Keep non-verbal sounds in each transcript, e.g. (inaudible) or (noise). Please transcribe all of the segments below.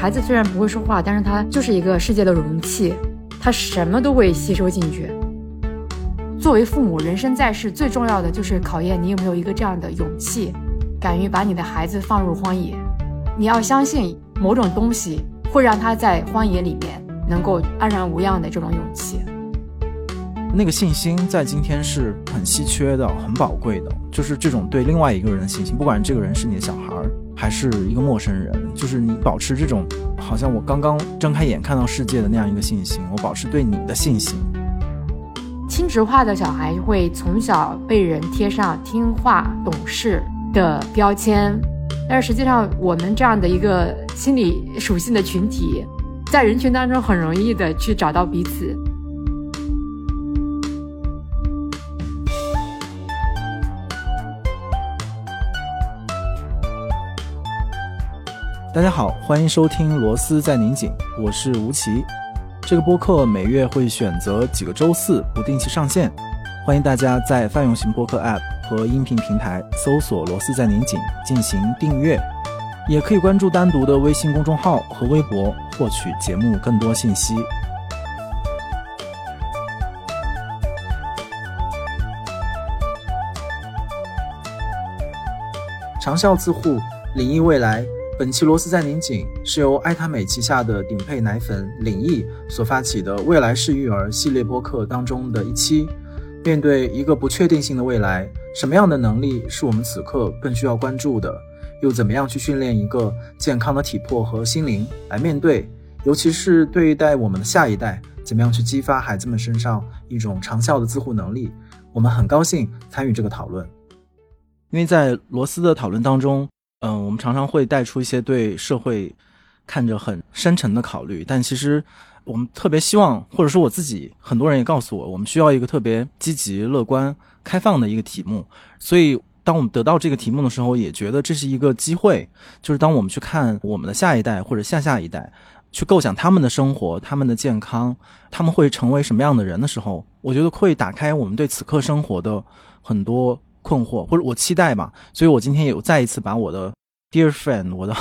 孩子虽然不会说话，但是他就是一个世界的容器，他什么都会吸收进去。作为父母，人生在世最重要的就是考验你有没有一个这样的勇气，敢于把你的孩子放入荒野。你要相信某种东西会让他在荒野里面能够安然无恙的这种勇气。那个信心在今天是很稀缺的、很宝贵的，就是这种对另外一个人的信心，不管这个人是你的小孩还是一个陌生人，就是你保持这种好像我刚刚睁开眼看到世界的那样一个信心，我保持对你的信心。亲职化的小孩会从小被人贴上听话、懂事的标签，但是实际上我们这样的一个心理属性的群体，在人群当中很容易的去找到彼此。大家好，欢迎收听《螺丝在拧紧》，我是吴奇。这个播客每月会选择几个周四不定期上线，欢迎大家在泛用型播客 App 和音频平台搜索“螺丝在拧紧”进行订阅，也可以关注单独的微信公众号和微博获取节目更多信息。长效自护，领益未来。本期螺丝在拧紧是由爱他美旗下的顶配奶粉领益所发起的未来式育儿系列播客当中的一期。面对一个不确定性的未来，什么样的能力是我们此刻更需要关注的？又怎么样去训练一个健康的体魄和心灵来面对？尤其是对待我们的下一代，怎么样去激发孩子们身上一种长效的自护能力？我们很高兴参与这个讨论，因为在罗斯的讨论当中。嗯，我们常常会带出一些对社会看着很深沉的考虑，但其实我们特别希望，或者说我自己，很多人也告诉我，我们需要一个特别积极、乐观、开放的一个题目。所以，当我们得到这个题目的时候，也觉得这是一个机会，就是当我们去看我们的下一代或者下下一代，去构想他们的生活、他们的健康，他们会成为什么样的人的时候，我觉得会打开我们对此刻生活的很多。困惑，或者我期待吧，所以我今天有再一次把我的 dear friend，我的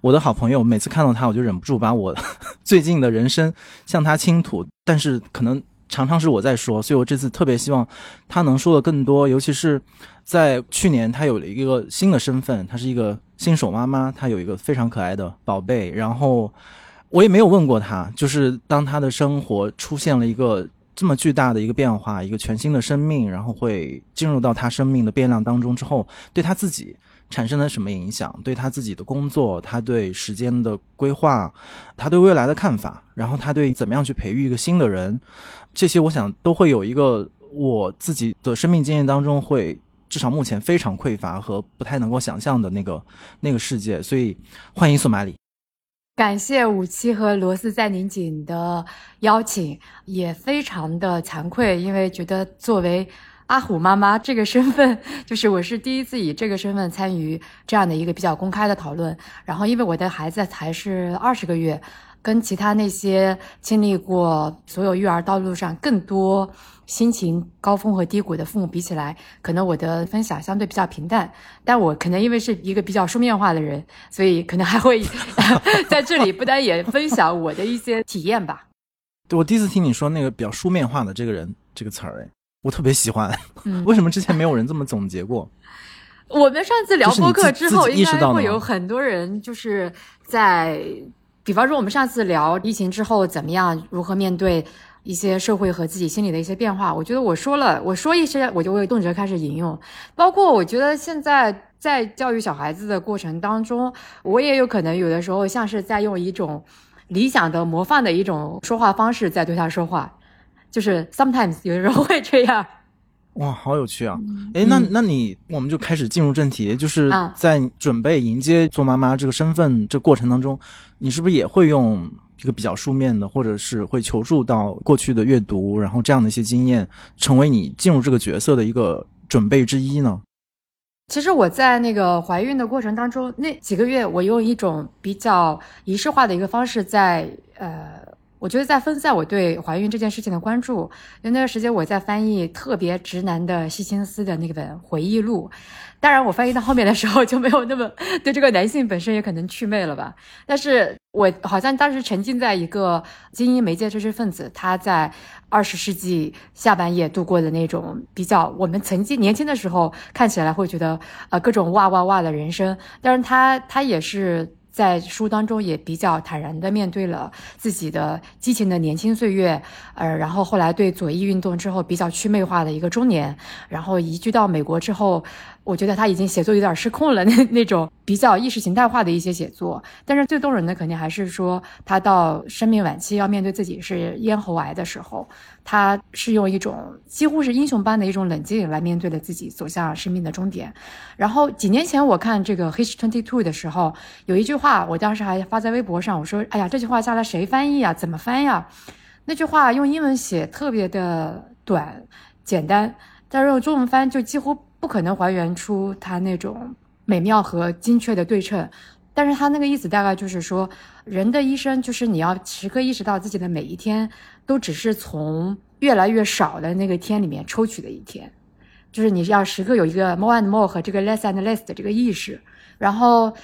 我的好朋友，每次看到他，我就忍不住把我 (laughs) 最近的人生向他倾吐。但是可能常常是我在说，所以我这次特别希望他能说的更多。尤其是在去年，他有了一个新的身份，他是一个新手妈妈，她有一个非常可爱的宝贝。然后我也没有问过他，就是当他的生活出现了一个。这么巨大的一个变化，一个全新的生命，然后会进入到他生命的变量当中之后，对他自己产生了什么影响？对他自己的工作，他对时间的规划，他对未来的看法，然后他对怎么样去培育一个新的人，这些我想都会有一个我自己的生命经验当中会至少目前非常匮乏和不太能够想象的那个那个世界。所以欢迎索马里。感谢五七和罗斯在拧紧的邀请，也非常的惭愧，因为觉得作为阿虎妈妈这个身份，就是我是第一次以这个身份参与这样的一个比较公开的讨论。然后，因为我的孩子才是二十个月，跟其他那些经历过所有育儿道路上更多。心情高峰和低谷的父母比起来，可能我的分享相对比较平淡，但我可能因为是一个比较书面化的人，所以可能还会 (laughs) 在这里不单也分享我的一些体验吧。对我第一次听你说那个比较书面化的这个人这个词儿，哎，我特别喜欢。为什么之前没有人这么总结过？(laughs) 我们上次聊播客之后，应该会有很多人就是在，比方说我们上次聊疫情之后怎么样，如何面对。一些社会和自己心理的一些变化，我觉得我说了，我说一些，我就会动辄开始引用。包括我觉得现在在教育小孩子的过程当中，我也有可能有的时候像是在用一种理想的模范的一种说话方式在对他说话，就是 sometimes 有的时候会这样。哇，好有趣啊！哎，那那你我们就开始进入正题，就是在准备迎接做妈妈这个身份这过程当中，你是不是也会用？一个比较书面的，或者是会求助到过去的阅读，然后这样的一些经验，成为你进入这个角色的一个准备之一呢？其实我在那个怀孕的过程当中，那几个月，我用一种比较仪式化的一个方式，在呃。我觉得在分散我对怀孕这件事情的关注，因为那段时间我在翻译特别直男的希金斯的那本回忆录。当然，我翻译到后面的时候就没有那么 (laughs) 对这个男性本身也可能祛魅了吧。但是我好像当时沉浸在一个精英媒介知识分子他在二十世纪下半叶度过的那种比较我们曾经年轻的时候看起来会觉得呃各种哇哇哇的人生，但是他他也是。在书当中也比较坦然地面对了自己的激情的年轻岁月，呃，然后后来对左翼运动之后比较祛魅化的一个中年，然后移居到美国之后。我觉得他已经写作有点失控了，(laughs) 那那种比较意识形态化的一些写作。但是最动人的肯定还是说，他到生命晚期要面对自己是咽喉癌的时候，他是用一种几乎是英雄般的一种冷静来面对了自己走向生命的终点。然后几年前我看这个《His Twenty Two》的时候，有一句话，我当时还发在微博上，我说：“哎呀，这句话下来谁翻译啊？怎么翻呀？”那句话用英文写特别的短简单，但是用中文翻就几乎。不可能还原出它那种美妙和精确的对称，但是他那个意思大概就是说，人的一生就是你要时刻意识到自己的每一天都只是从越来越少的那个天里面抽取的一天，就是你要时刻有一个 more and more 和这个 less and less 的这个意识，然后。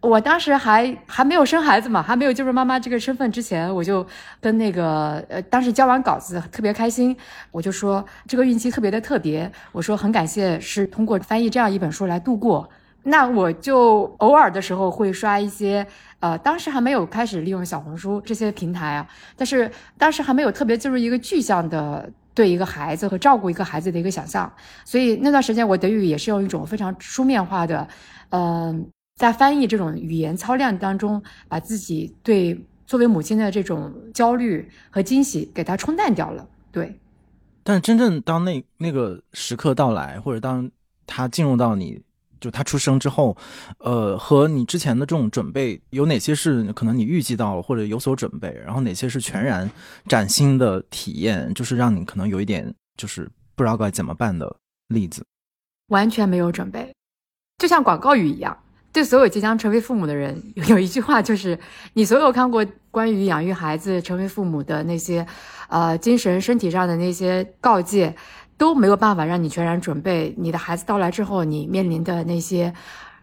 我当时还还没有生孩子嘛，还没有进入妈妈这个身份之前，我就跟那个呃，当时交完稿子特别开心，我就说这个孕期特别的特别，我说很感谢是通过翻译这样一本书来度过。(laughs) 那我就偶尔的时候会刷一些，呃，当时还没有开始利用小红书这些平台啊，但是当时还没有特别进入一个具象的对一个孩子和照顾一个孩子的一个想象，所以那段时间我德语也是用一种非常书面化的，嗯。在翻译这种语言操练当中，把自己对作为母亲的这种焦虑和惊喜给它冲淡掉了。对，但真正当那那个时刻到来，或者当他进入到你就他出生之后，呃，和你之前的这种准备有哪些是可能你预计到了或者有所准备，然后哪些是全然崭新的体验，就是让你可能有一点就是不知道该怎么办的例子。完全没有准备，就像广告语一样。对所有即将成为父母的人，有一句话就是：你所有看过关于养育孩子、成为父母的那些，呃，精神、身体上的那些告诫，都没有办法让你全然准备你的孩子到来之后，你面临的那些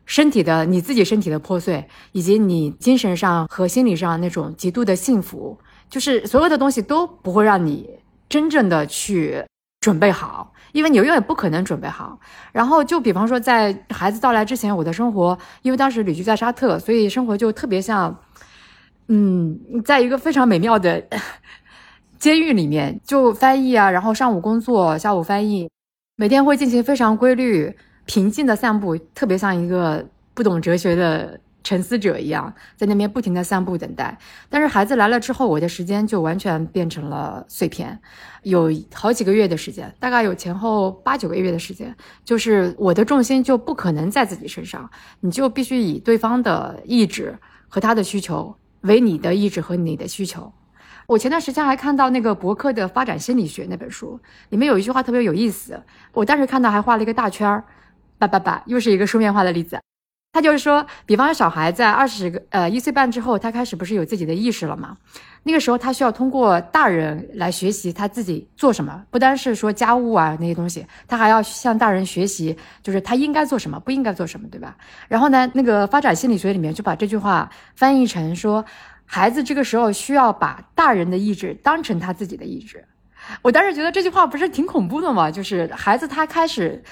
身体的、你自己身体的破碎，以及你精神上和心理上那种极度的幸福，就是所有的东西都不会让你真正的去准备好。因为你永远不可能准备好，然后就比方说，在孩子到来之前，我的生活，因为当时旅居在沙特，所以生活就特别像，嗯，在一个非常美妙的 (laughs) 监狱里面，就翻译啊，然后上午工作，下午翻译，每天会进行非常规律、平静的散步，特别像一个不懂哲学的。沉思者一样，在那边不停的散步等待。但是孩子来了之后，我的时间就完全变成了碎片，有好几个月的时间，大概有前后八九个月的时间，就是我的重心就不可能在自己身上，你就必须以对方的意志和他的需求为你的意志和你的需求。我前段时间还看到那个博客的发展心理学那本书，里面有一句话特别有意思，我当时看到还画了一个大圈儿，叭叭叭，又是一个书面化的例子。他就是说，比方说小孩在二十个呃一岁半之后，他开始不是有自己的意识了吗？那个时候他需要通过大人来学习他自己做什么，不单是说家务啊那些东西，他还要向大人学习，就是他应该做什么，不应该做什么，对吧？然后呢，那个发展心理学里面就把这句话翻译成说，孩子这个时候需要把大人的意志当成他自己的意志。我当时觉得这句话不是挺恐怖的吗？就是孩子他开始。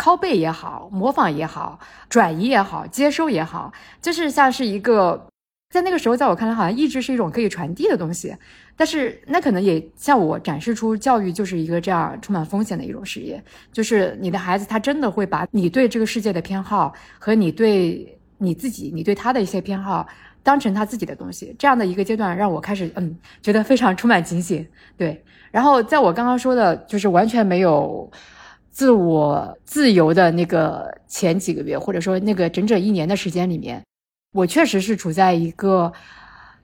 拷贝也好，模仿也好，转移也好，接收也好，就是像是一个，在那个时候，在我看来，好像意志是一种可以传递的东西。但是那可能也向我展示出教育就是一个这样充满风险的一种事业。就是你的孩子，他真的会把你对这个世界的偏好和你对你自己、你对他的一些偏好当成他自己的东西。这样的一个阶段，让我开始嗯，觉得非常充满警醒。对，然后在我刚刚说的，就是完全没有。自我自由的那个前几个月，或者说那个整整一年的时间里面，我确实是处在一个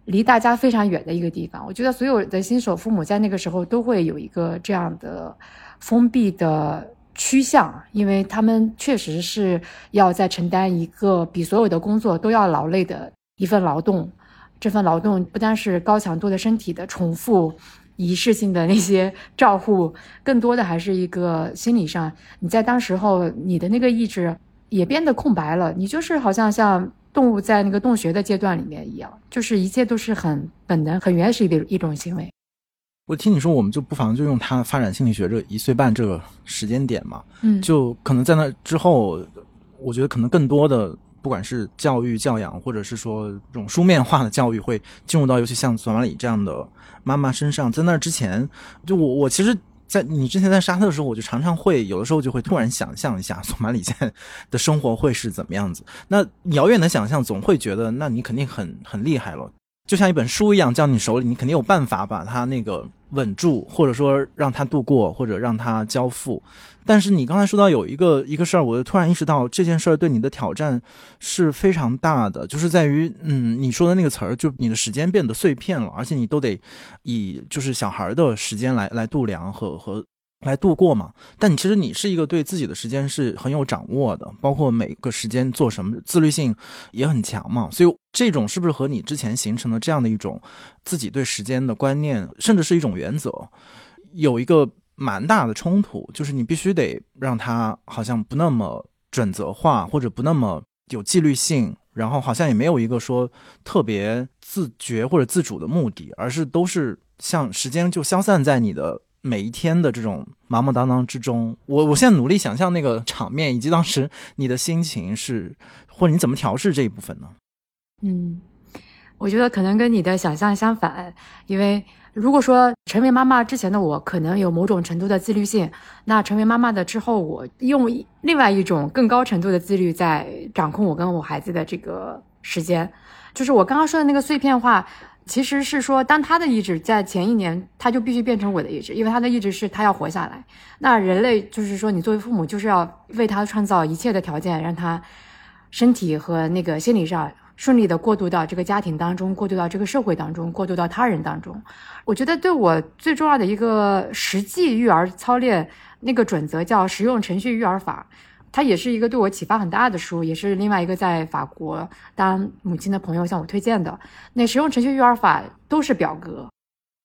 离大家非常远的一个地方。我觉得所有的新手父母在那个时候都会有一个这样的封闭的趋向，因为他们确实是要在承担一个比所有的工作都要劳累的一份劳动，这份劳动不单是高强度的身体的重复、仪式性的那些照护，(laughs) 更多的还是一个心理上，你在当时候你的那个意志也变得空白了，你就是好像像动物在那个洞穴的阶段里面一样，就是一切都是很本能、很原始的一种行为。我听你说，我们就不妨就用他发展心理学这一岁半这个时间点嘛，嗯，就可能在那之后，我觉得可能更多的。不管是教育教养，或者是说这种书面化的教育，会进入到尤其像索马里这样的妈妈身上。在那之前，就我我其实，在你之前在沙特的时候，我就常常会有的时候就会突然想象一下索马里现在的生活会是怎么样子。那遥远的想象，总会觉得那你肯定很很厉害了。就像一本书一样，交你手里，你肯定有办法把它那个稳住，或者说让它度过，或者让它交付。但是你刚才说到有一个一个事儿，我就突然意识到这件事儿对你的挑战是非常大的，就是在于，嗯，你说的那个词儿，就你的时间变得碎片了，而且你都得以就是小孩的时间来来度量和和。来度过嘛？但你其实你是一个对自己的时间是很有掌握的，包括每个时间做什么，自律性也很强嘛。所以这种是不是和你之前形成的这样的一种自己对时间的观念，甚至是一种原则，有一个蛮大的冲突？就是你必须得让它好像不那么准则化，或者不那么有纪律性，然后好像也没有一个说特别自觉或者自主的目的，而是都是像时间就消散在你的。每一天的这种忙忙当当之中，我我现在努力想象那个场面，以及当时你的心情是，或者你怎么调试这一部分呢？嗯，我觉得可能跟你的想象相反，因为如果说成为妈妈之前的我可能有某种程度的自律性，那成为妈妈的之后，我用另外一种更高程度的自律在掌控我跟我孩子的这个时间，就是我刚刚说的那个碎片化。其实是说，当他的意志在前一年，他就必须变成我的意志，因为他的意志是他要活下来。那人类就是说，你作为父母，就是要为他创造一切的条件，让他身体和那个心理上顺利的过渡到这个家庭当中，过渡到这个社会当中，过渡到他人当中。我觉得对我最重要的一个实际育儿操练那个准则叫实用程序育儿法。它也是一个对我启发很大的书，也是另外一个在法国当母亲的朋友向我推荐的。那实用程序育儿法都是表格，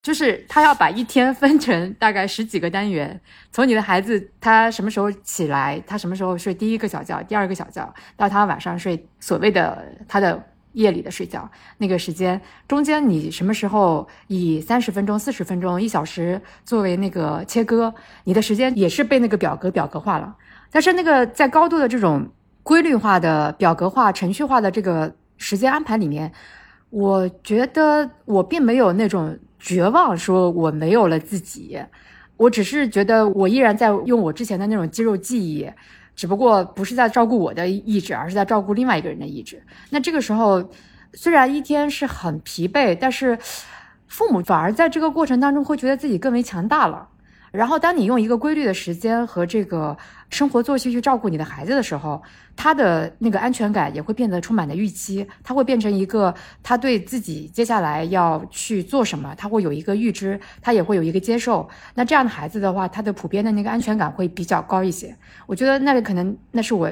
就是他要把一天分成大概十几个单元，从你的孩子他什么时候起来，他什么时候睡第一个小觉、第二个小觉，到他晚上睡所谓的他的夜里的睡觉那个时间，中间你什么时候以三十分钟、四十分钟、一小时作为那个切割，你的时间也是被那个表格表格化了。但是那个在高度的这种规律化的表格化、程序化的这个时间安排里面，我觉得我并没有那种绝望，说我没有了自己。我只是觉得我依然在用我之前的那种肌肉记忆，只不过不是在照顾我的意志，而是在照顾另外一个人的意志。那这个时候，虽然一天是很疲惫，但是父母反而在这个过程当中会觉得自己更为强大了。然后，当你用一个规律的时间和这个生活作息去照顾你的孩子的时候，他的那个安全感也会变得充满了预期。他会变成一个，他对自己接下来要去做什么，他会有一个预知，他也会有一个接受。那这样的孩子的话，他的普遍的那个安全感会比较高一些。我觉得那里可能那是我。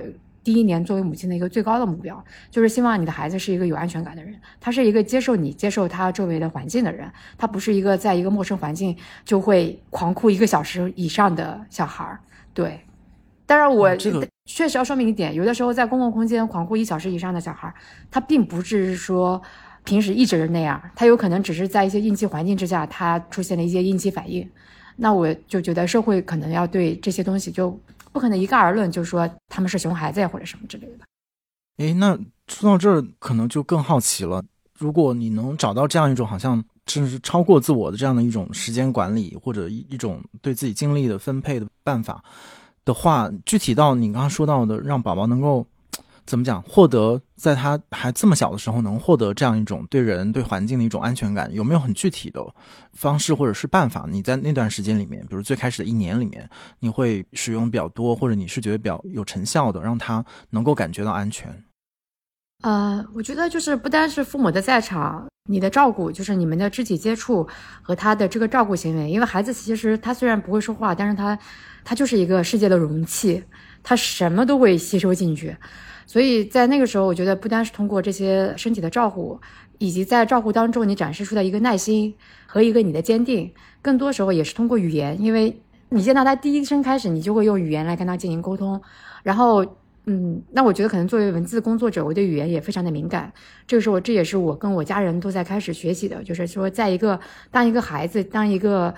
第一年作为母亲的一个最高的目标，就是希望你的孩子是一个有安全感的人，他是一个接受你、接受他周围的环境的人，他不是一个在一个陌生环境就会狂哭一个小时以上的小孩儿。对，当然我确实要说明一点，有的时候在公共空间狂哭一小时以上的小孩儿，他并不是说平时一直是那样，他有可能只是在一些应激环境之下，他出现了一些应激反应。那我就觉得社会可能要对这些东西就。不可能一概而论，就说他们是熊孩子呀，或者什么之类的。哎，那说到这儿，可能就更好奇了。如果你能找到这样一种好像甚至是超过自我的这样的一种时间管理，或者一一种对自己精力的分配的办法的话，具体到你刚刚说到的，让宝宝能够。怎么讲？获得在他还这么小的时候，能获得这样一种对人、对环境的一种安全感，有没有很具体的方式或者是办法？你在那段时间里面，比如最开始的一年里面，你会使用比较多，或者你是觉得比较有成效的，让他能够感觉到安全？呃，我觉得就是不单是父母的在场，你的照顾，就是你们的肢体接触和他的这个照顾行为。因为孩子其实他虽然不会说话，但是他他就是一个世界的容器，他什么都会吸收进去。所以在那个时候，我觉得不单是通过这些身体的照顾，以及在照顾当中你展示出的一个耐心和一个你的坚定，更多时候也是通过语言，因为你见到他第一声开始，你就会用语言来跟他进行沟通，然后。嗯，那我觉得可能作为文字工作者，我对语言也非常的敏感。这个时候，这也是我跟我家人都在开始学习的，就是说，在一个当一个孩子，当一个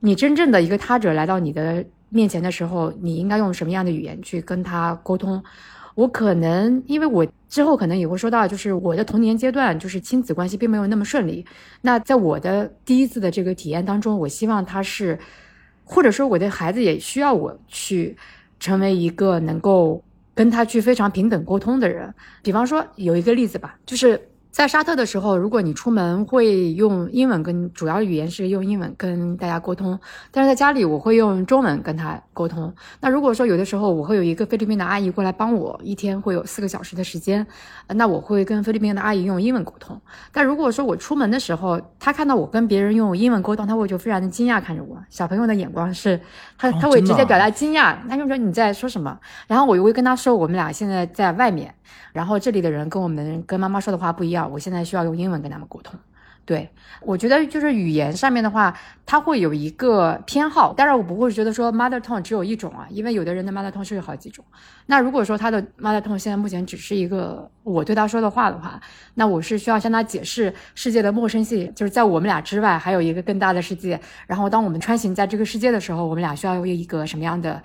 你真正的一个他者来到你的面前的时候，你应该用什么样的语言去跟他沟通？我可能因为我之后可能也会说到，就是我的童年阶段，就是亲子关系并没有那么顺利。那在我的第一次的这个体验当中，我希望他是，或者说我的孩子也需要我去成为一个能够。跟他去非常平等沟通的人，比方说有一个例子吧，就是。在沙特的时候，如果你出门会用英文跟主要语言是用英文跟大家沟通，但是在家里我会用中文跟他沟通。那如果说有的时候我会有一个菲律宾的阿姨过来帮我，一天会有四个小时的时间，那我会跟菲律宾的阿姨用英文沟通。但如果说我出门的时候，她看到我跟别人用英文沟通，她会就非常的惊讶看着我。小朋友的眼光是，他他会直接表达惊讶，他就说你在说什么？然后我又会跟他说我们俩现在在外面。然后这里的人跟我们跟妈妈说的话不一样，我现在需要用英文跟他们沟通。对我觉得就是语言上面的话，它会有一个偏好，当然我不会觉得说 mother tongue 只有一种啊，因为有的人的 mother tongue 是有好几种。那如果说他的 mother tongue 现在目前只是一个我对他说的话的话，那我是需要向他解释世界的陌生性，就是在我们俩之外还有一个更大的世界。然后当我们穿行在这个世界的时候，我们俩需要用一个什么样的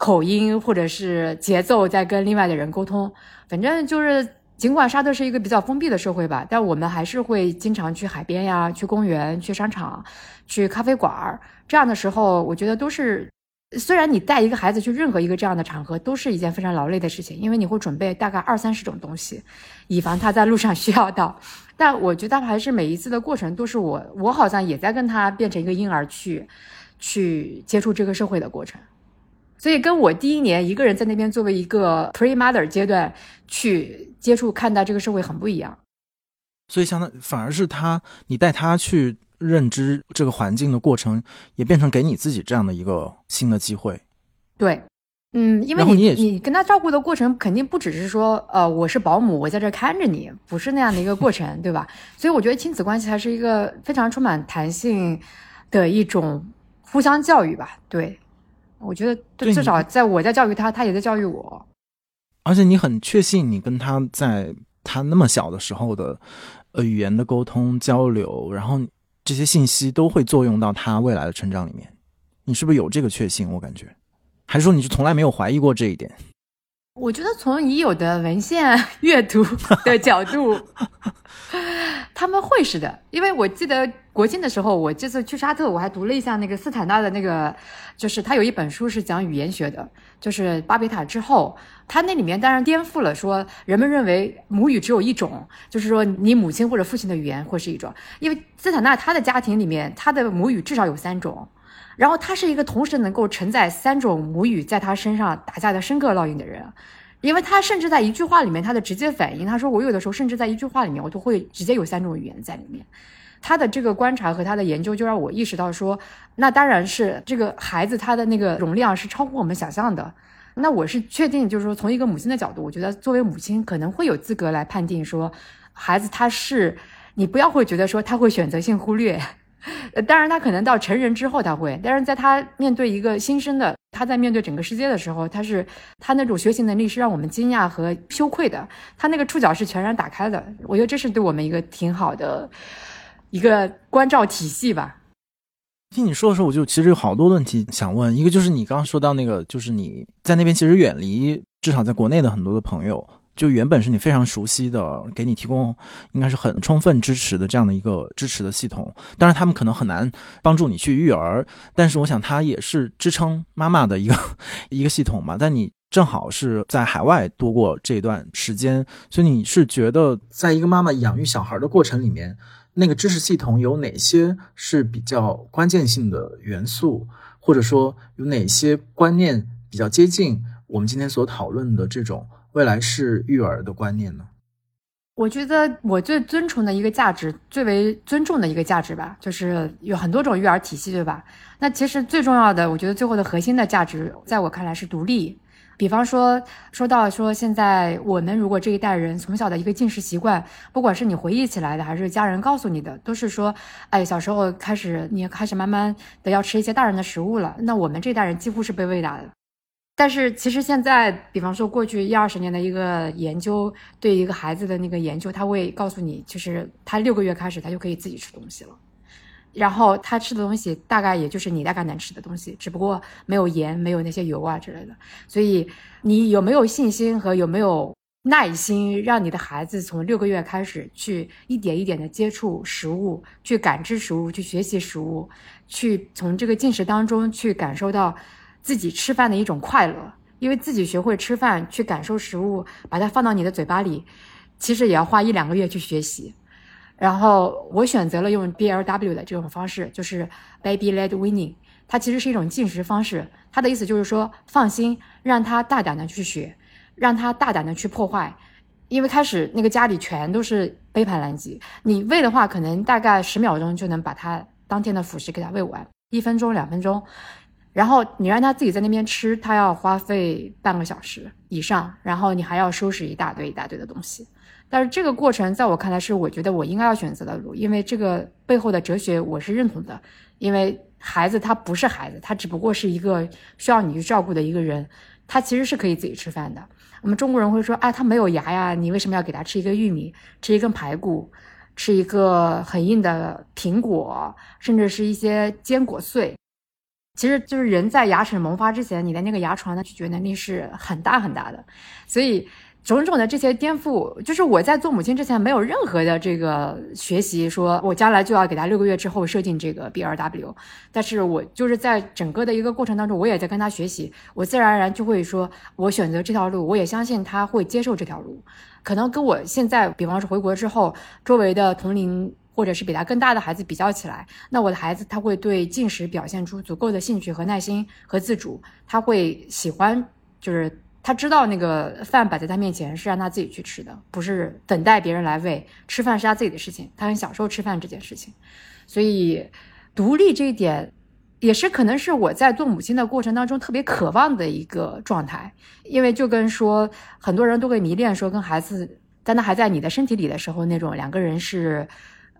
口音或者是节奏在跟另外的人沟通。反正就是，尽管沙特是一个比较封闭的社会吧，但我们还是会经常去海边呀、去公园、去商场、去咖啡馆儿。这样的时候，我觉得都是，虽然你带一个孩子去任何一个这样的场合，都是一件非常劳累的事情，因为你会准备大概二三十种东西，以防他在路上 (laughs) 需要到。但我觉得还是每一次的过程都是我，我好像也在跟他变成一个婴儿去，去接触这个社会的过程。所以跟我第一年一个人在那边作为一个 pre mother 阶段去接触看待这个社会很不一样，所以相当反而是他你带他去认知这个环境的过程，也变成给你自己这样的一个新的机会。对，嗯，因为你你跟他照顾的过程肯定不只是说呃我是保姆我在这看着你，不是那样的一个过程，对吧？所以我觉得亲子关系还是一个非常充满弹性的一种互相教育吧，对。我觉得至少在我在教育他，他也在教育我。而且你很确信，你跟他在他那么小的时候的呃语言的沟通交流，然后这些信息都会作用到他未来的成长里面。你是不是有这个确信？我感觉，还是说你是从来没有怀疑过这一点？我觉得从已有的文献阅读 (laughs) 的角度，他们会是的，因为我记得国庆的时候，我这次去沙特，我还读了一下那个斯坦纳的那个，就是他有一本书是讲语言学的，就是巴别塔之后，他那里面当然颠覆了说人们认为母语只有一种，就是说你母亲或者父亲的语言会是一种，因为斯坦纳他的家庭里面，他的母语至少有三种。然后他是一个同时能够承载三种母语在他身上打下的深刻烙印的人，因为他甚至在一句话里面他的直接反应，他说我有的时候甚至在一句话里面我都会直接有三种语言在里面。他的这个观察和他的研究就让我意识到说，那当然是这个孩子他的那个容量是超乎我们想象的。那我是确定，就是说从一个母亲的角度，我觉得作为母亲可能会有资格来判定说，孩子他是你不要会觉得说他会选择性忽略。呃，当然，他可能到成人之后他会，但是在他面对一个新生的，他在面对整个世界的时候，他是他那种学习能力是让我们惊讶和羞愧的，他那个触角是全然打开的。我觉得这是对我们一个挺好的一个关照体系吧。听你说的时候，我就其实有好多问题想问，一个就是你刚刚说到那个，就是你在那边其实远离至少在国内的很多的朋友。就原本是你非常熟悉的，给你提供应该是很充分支持的这样的一个支持的系统。当然，他们可能很难帮助你去育儿，但是我想它也是支撑妈妈的一个 (laughs) 一个系统嘛。但你正好是在海外度过这段时间，所以你是觉得，在一个妈妈养育小孩的过程里面，那个知识系统有哪些是比较关键性的元素，或者说有哪些观念比较接近我们今天所讨论的这种？未来是育儿的观念呢？我觉得我最尊崇的一个价值，最为尊重的一个价值吧，就是有很多种育儿体系，对吧？那其实最重要的，我觉得最后的核心的价值，在我看来是独立。比方说，说到说现在我们如果这一代人从小的一个进食习惯，不管是你回忆起来的，还是家人告诉你的，都是说，哎，小时候开始你开始慢慢的要吃一些大人的食物了。那我们这代人几乎是被喂大的。但是其实现在，比方说过去一二十年的一个研究，对一个孩子的那个研究，他会告诉你，就是他六个月开始他就可以自己吃东西了。然后他吃的东西大概也就是你大概能吃的东西，只不过没有盐，没有那些油啊之类的。所以你有没有信心和有没有耐心，让你的孩子从六个月开始去一点一点的接触食物，去感知食物，去学习食物，去从这个进食当中去感受到自己吃饭的一种快乐。因为自己学会吃饭，去感受食物，把它放到你的嘴巴里，其实也要花一两个月去学习。然后我选择了用 BLW 的这种方式，就是 Baby Led Weaning。它其实是一种进食方式。它的意思就是说，放心，让他大胆的去学，让他大胆的去破坏。因为开始那个家里全都是杯盘狼藉，你喂的话，可能大概十秒钟就能把它当天的辅食给他喂完，一分钟、两分钟。然后你让他自己在那边吃，他要花费半个小时以上，然后你还要收拾一大堆一大堆的东西。但是这个过程在我看来是我觉得我应该要选择的路，因为这个背后的哲学我是认同的。因为孩子他不是孩子，他只不过是一个需要你去照顾的一个人，他其实是可以自己吃饭的。我们中国人会说，哎，他没有牙呀，你为什么要给他吃一个玉米，吃一根排骨，吃一个很硬的苹果，甚至是一些坚果碎？其实就是人在牙齿萌发之前，你的那个牙床的咀嚼能力是很大很大的，所以。种种的这些颠覆，就是我在做母亲之前没有任何的这个学习，说我将来就要给他六个月之后设定这个 B R W，但是我就是在整个的一个过程当中，我也在跟他学习，我自然而然就会说，我选择这条路，我也相信他会接受这条路。可能跟我现在，比方说回国之后，周围的同龄或者是比他更大的孩子比较起来，那我的孩子他会对进食表现出足够的兴趣和耐心和自主，他会喜欢就是。他知道那个饭摆在他面前是让他自己去吃的，不是等待别人来喂。吃饭是他自己的事情，他很享受吃饭这件事情。所以，独立这一点，也是可能是我在做母亲的过程当中特别渴望的一个状态。因为就跟说，很多人都会迷恋说，跟孩子在他还在你的身体里的时候，那种两个人是，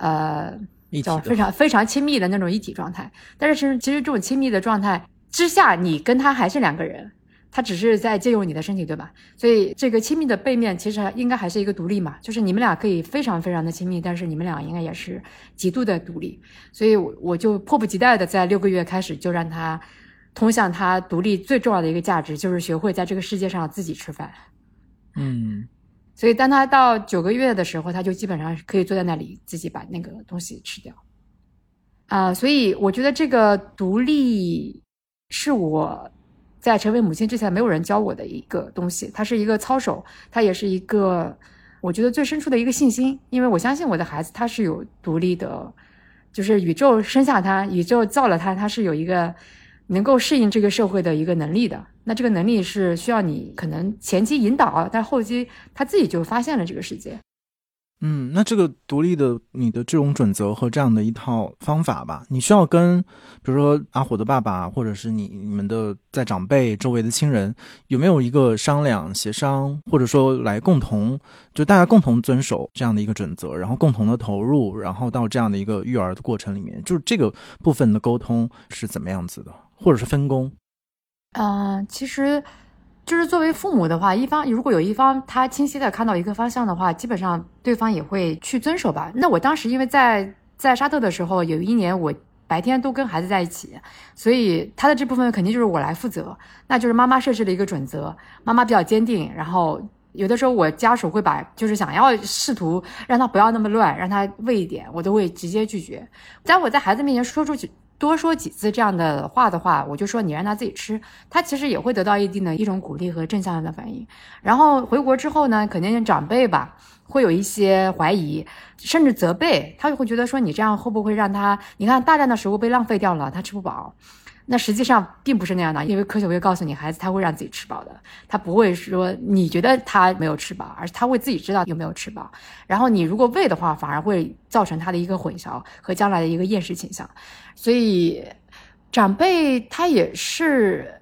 呃，叫非常非常亲密的那种一体状态。但是其实其实这种亲密的状态之下，你跟他还是两个人。他只是在借用你的身体，对吧？所以这个亲密的背面其实应该还是一个独立嘛，就是你们俩可以非常非常的亲密，但是你们俩应该也是极度的独立。所以我就迫不及待的在六个月开始就让他通向他独立最重要的一个价值，就是学会在这个世界上自己吃饭。嗯，所以当他到九个月的时候，他就基本上可以坐在那里自己把那个东西吃掉。啊，所以我觉得这个独立是我。在成为母亲之前，没有人教我的一个东西，它是一个操守，它也是一个我觉得最深处的一个信心，因为我相信我的孩子他是有独立的，就是宇宙生下他，宇宙造了他，他是有一个能够适应这个社会的一个能力的。那这个能力是需要你可能前期引导，但后期他自己就发现了这个世界。嗯，那这个独立的你的这种准则和这样的一套方法吧，你需要跟，比如说阿虎的爸爸，或者是你你们的在长辈周围的亲人，有没有一个商量协商，或者说来共同，就大家共同遵守这样的一个准则，然后共同的投入，然后到这样的一个育儿的过程里面，就是这个部分的沟通是怎么样子的，或者是分工？嗯，其实。就是作为父母的话，一方如果有一方他清晰的看到一个方向的话，基本上对方也会去遵守吧。那我当时因为在在沙特的时候，有一年我白天都跟孩子在一起，所以他的这部分肯定就是我来负责。那就是妈妈设置了一个准则，妈妈比较坚定，然后有的时候我家属会把就是想要试图让他不要那么乱，让他喂一点，我都会直接拒绝。在我在孩子面前说出去。多说几次这样的话的话，我就说你让他自己吃，他其实也会得到一定的一种鼓励和正向的反应。然后回国之后呢，肯定长辈吧会有一些怀疑，甚至责备，他就会觉得说你这样会不会让他，你看大量的食物被浪费掉了，他吃不饱。那实际上并不是那样的，因为科学会告诉你，孩子他会让自己吃饱的，他不会说你觉得他没有吃饱，而是他会自己知道有没有吃饱。然后你如果喂的话，反而会造成他的一个混淆和将来的一个厌食倾向。所以长辈他也是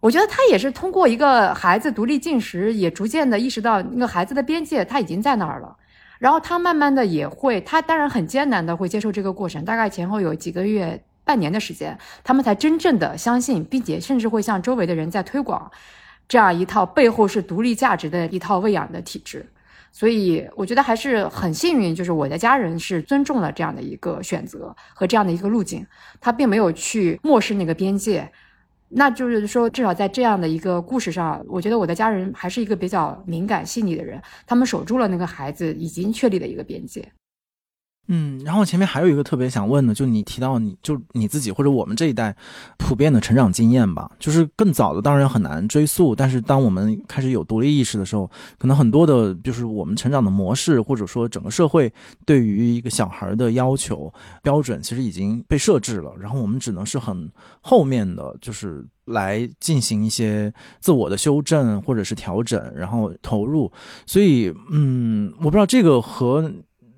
我觉得他也是通过一个孩子独立进食，也逐渐的意识到那个孩子的边界他已经在那儿了，然后他慢慢的也会，他当然很艰难的会接受这个过程，大概前后有几个月、半年的时间，他们才真正的相信，并且甚至会向周围的人在推广这样一套背后是独立价值的一套喂养的体制。所以我觉得还是很幸运，就是我的家人是尊重了这样的一个选择和这样的一个路径，他并没有去漠视那个边界。那就是说，至少在这样的一个故事上，我觉得我的家人还是一个比较敏感细腻的人，他们守住了那个孩子已经确立的一个边界。嗯，然后前面还有一个特别想问的，就你提到你就你自己或者我们这一代普遍的成长经验吧，就是更早的当然很难追溯，但是当我们开始有独立意识的时候，可能很多的就是我们成长的模式，或者说整个社会对于一个小孩的要求标准，其实已经被设置了，然后我们只能是很后面的就是来进行一些自我的修正或者是调整，然后投入。所以，嗯，我不知道这个和。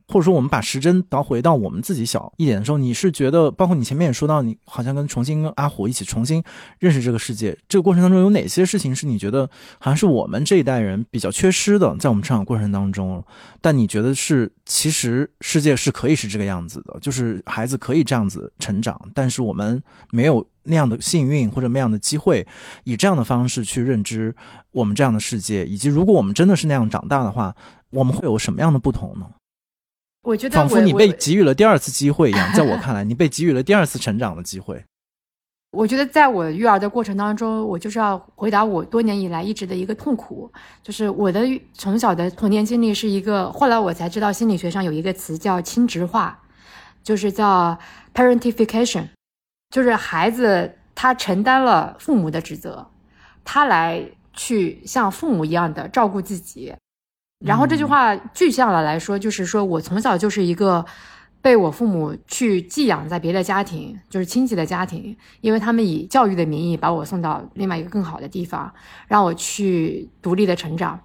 或者说，我们把时针倒回到我们自己小一点的时候，你是觉得，包括你前面也说到，你好像跟重新跟阿虎一起重新认识这个世界，这个过程当中有哪些事情是你觉得好像是我们这一代人比较缺失的，在我们成长过程当中，但你觉得是其实世界是可以是这个样子的，就是孩子可以这样子成长，但是我们没有那样的幸运或者那样的机会，以这样的方式去认知我们这样的世界，以及如果我们真的是那样长大的话，我们会有什么样的不同呢？我觉得仿佛你被给予了第二次机会一样，在我看来，你被给予了第二次成长的机会。(laughs) 我觉得在我育儿的过程当中，我就是要回答我多年以来一直的一个痛苦，就是我的从小的童年经历是一个，后来我才知道心理学上有一个词叫亲职化，就是叫 parentification，就是孩子他承担了父母的职责，他来去像父母一样的照顾自己。然后这句话具象的来说，就是说我从小就是一个被我父母去寄养在别的家庭，就是亲戚的家庭，因为他们以教育的名义把我送到另外一个更好的地方，让我去独立的成长。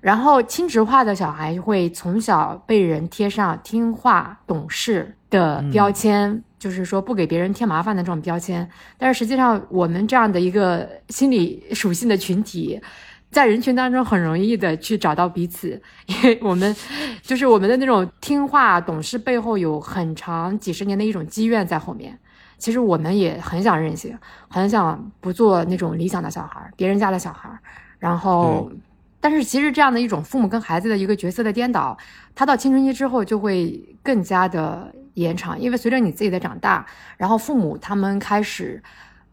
然后亲职化的小孩会从小被人贴上听话、懂事的标签，就是说不给别人添麻烦的这种标签。但是实际上，我们这样的一个心理属性的群体。在人群当中很容易的去找到彼此，(laughs) 因为我们就是我们的那种听话懂事背后有很长几十年的一种积怨在后面。其实我们也很想任性，很想不做那种理想的小孩，别人家的小孩。然后，但是其实这样的一种父母跟孩子的一个角色的颠倒，他到青春期之后就会更加的延长，因为随着你自己的长大，然后父母他们开始，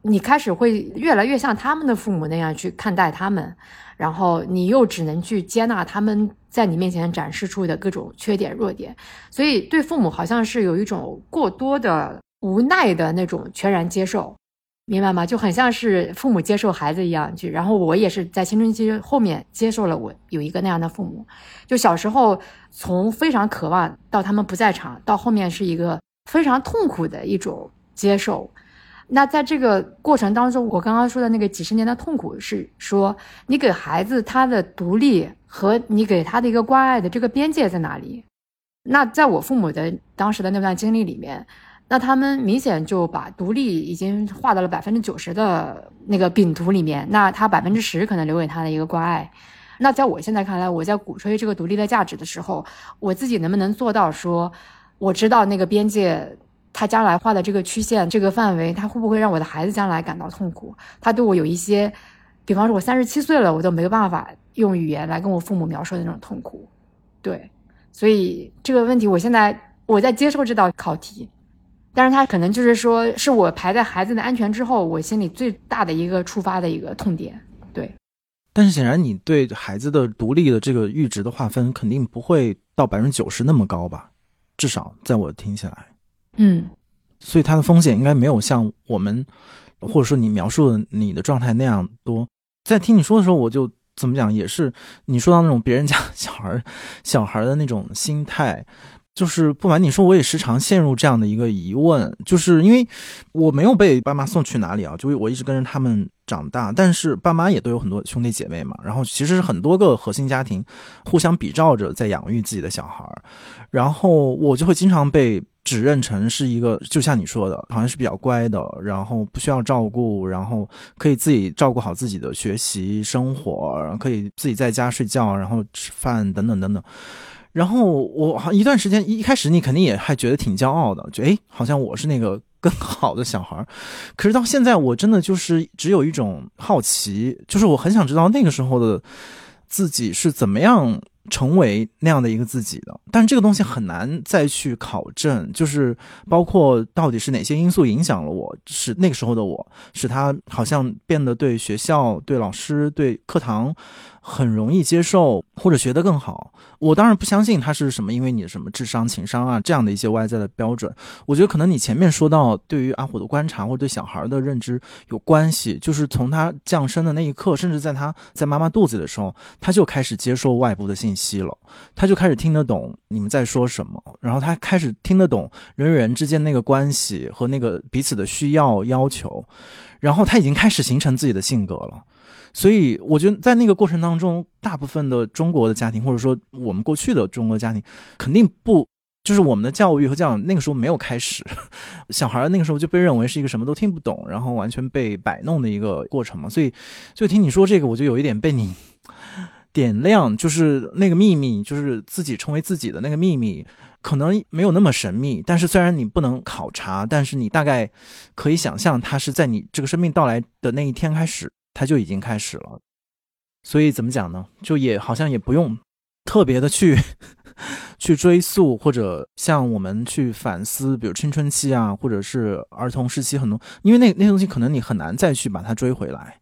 你开始会越来越像他们的父母那样去看待他们。然后你又只能去接纳他们在你面前展示出的各种缺点弱点，所以对父母好像是有一种过多的无奈的那种全然接受，明白吗？就很像是父母接受孩子一样去。然后我也是在青春期后面接受了我有一个那样的父母，就小时候从非常渴望到他们不在场，到后面是一个非常痛苦的一种接受。那在这个过程当中，我刚刚说的那个几十年的痛苦，是说你给孩子他的独立和你给他的一个关爱的这个边界在哪里？那在我父母的当时的那段经历里面，那他们明显就把独立已经划到了百分之九十的那个饼图里面，那他百分之十可能留给他的一个关爱。那在我现在看来，我在鼓吹这个独立的价值的时候，我自己能不能做到说，我知道那个边界？他将来画的这个曲线、这个范围，他会不会让我的孩子将来感到痛苦？他对我有一些，比方说，我三十七岁了，我都没有办法用语言来跟我父母描述的那种痛苦。对，所以这个问题，我现在我在接受这道考题，但是他可能就是说，是我排在孩子的安全之后，我心里最大的一个触发的一个痛点。对，但是显然你对孩子的独立的这个阈值的划分，肯定不会到百分之九十那么高吧？至少在我听起来。嗯，所以它的风险应该没有像我们，或者说你描述的你的状态那样多。在听你说的时候，我就怎么讲，也是你说到那种别人家小孩小孩的那种心态，就是不瞒你说，我也时常陷入这样的一个疑问，就是因为我没有被爸妈送去哪里啊，就我一直跟着他们长大，但是爸妈也都有很多兄弟姐妹嘛，然后其实是很多个核心家庭互相比照着在养育自己的小孩儿，然后我就会经常被指认成是一个，就像你说的，好像是比较乖的，然后不需要照顾，然后可以自己照顾好自己的学习生活，可以自己在家睡觉，然后吃饭等等等等。然后我好一段时间，一开始你肯定也还觉得挺骄傲的，就诶，好像我是那个更 (laughs) 好的小孩可是到现在，我真的就是只有一种好奇，就是我很想知道那个时候的自己是怎么样成为那样的一个自己的。但是这个东西很难再去考证，就是包括到底是哪些因素影响了我，使那个时候的我，使他好像变得对学校、对老师、对课堂。很容易接受或者学得更好，我当然不相信他是什么，因为你什么智商、情商啊这样的一些外在的标准。我觉得可能你前面说到对于阿虎的观察或者对小孩的认知有关系，就是从他降生的那一刻，甚至在他在妈妈肚子的时候，他就开始接受外部的信息息了，他就开始听得懂你们在说什么，然后他开始听得懂人与人之间那个关系和那个彼此的需要要求，然后他已经开始形成自己的性格了。所以我觉得在那个过程当中，大部分的中国的家庭，或者说我们过去的中国家庭，肯定不就是我们的教育和教养那个时候没有开始，(laughs) 小孩那个时候就被认为是一个什么都听不懂，然后完全被摆弄的一个过程嘛。所以，就听你说这个，我就有一点被你点亮，就是那个秘密，就是自己成为自己的那个秘密，可能没有那么神秘。但是虽然你不能考察，但是你大概可以想象，它是在你这个生命到来的那一天开始。它就已经开始了，所以怎么讲呢？就也好像也不用特别的去 (laughs) 去追溯，或者像我们去反思，比如青春期啊，或者是儿童时期很多，因为那那东西可能你很难再去把它追回来，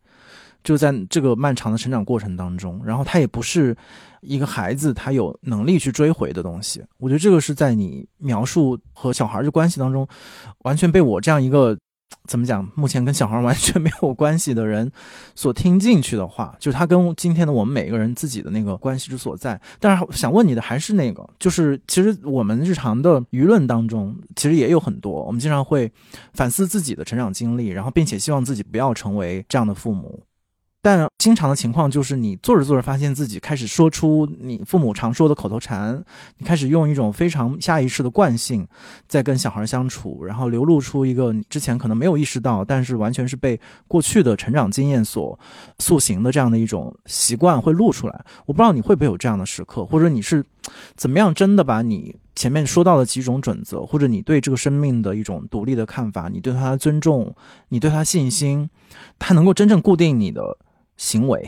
就在这个漫长的成长过程当中，然后他也不是一个孩子他有能力去追回的东西。我觉得这个是在你描述和小孩儿的关系当中，完全被我这样一个。怎么讲？目前跟小孩完全没有关系的人所听进去的话，就是他跟今天的我们每个人自己的那个关系之所在。但是想问你的还是那个，就是其实我们日常的舆论当中，其实也有很多，我们经常会反思自己的成长经历，然后并且希望自己不要成为这样的父母。但经常的情况就是，你做着做着，发现自己开始说出你父母常说的口头禅，你开始用一种非常下意识的惯性，在跟小孩相处，然后流露出一个你之前可能没有意识到，但是完全是被过去的成长经验所塑形的这样的一种习惯会露出来。我不知道你会不会有这样的时刻，或者你是怎么样真的把你前面说到的几种准则，或者你对这个生命的一种独立的看法，你对他的尊重，你对他信心，他能够真正固定你的。行为，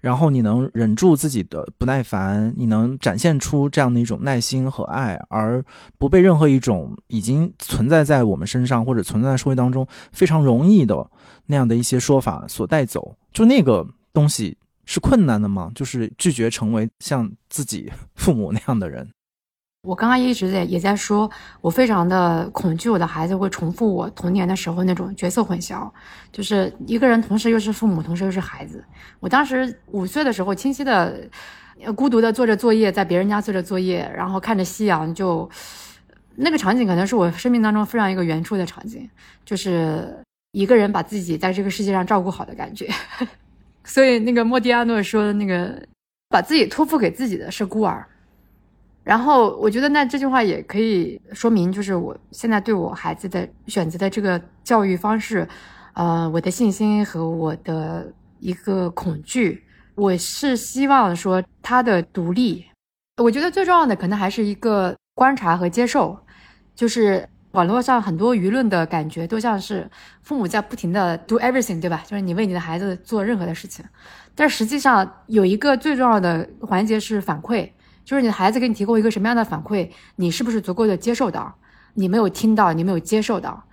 然后你能忍住自己的不耐烦，你能展现出这样的一种耐心和爱，而不被任何一种已经存在在我们身上或者存在社会当中非常容易的那样的一些说法所带走。就那个东西是困难的吗？就是拒绝成为像自己父母那样的人。我刚刚一直在也在说，我非常的恐惧我的孩子会重复我童年的时候那种角色混淆，就是一个人同时又是父母，同时又是孩子。我当时五岁的时候，清晰的、孤独的做着作业，在别人家做着作业，然后看着夕阳，就那个场景可能是我生命当中非常一个原初的场景，就是一个人把自己在这个世界上照顾好的感觉。(laughs) 所以那个莫迪亚诺说的那个，把自己托付给自己的是孤儿。然后我觉得，那这句话也可以说明，就是我现在对我孩子的选择的这个教育方式，呃，我的信心和我的一个恐惧，我是希望说他的独立。我觉得最重要的可能还是一个观察和接受，就是网络上很多舆论的感觉都像是父母在不停的 do everything，对吧？就是你为你的孩子做任何的事情，但实际上有一个最重要的环节是反馈。就是你的孩子给你提供一个什么样的反馈，你是不是足够的接受到？你没有听到，你没有接受到，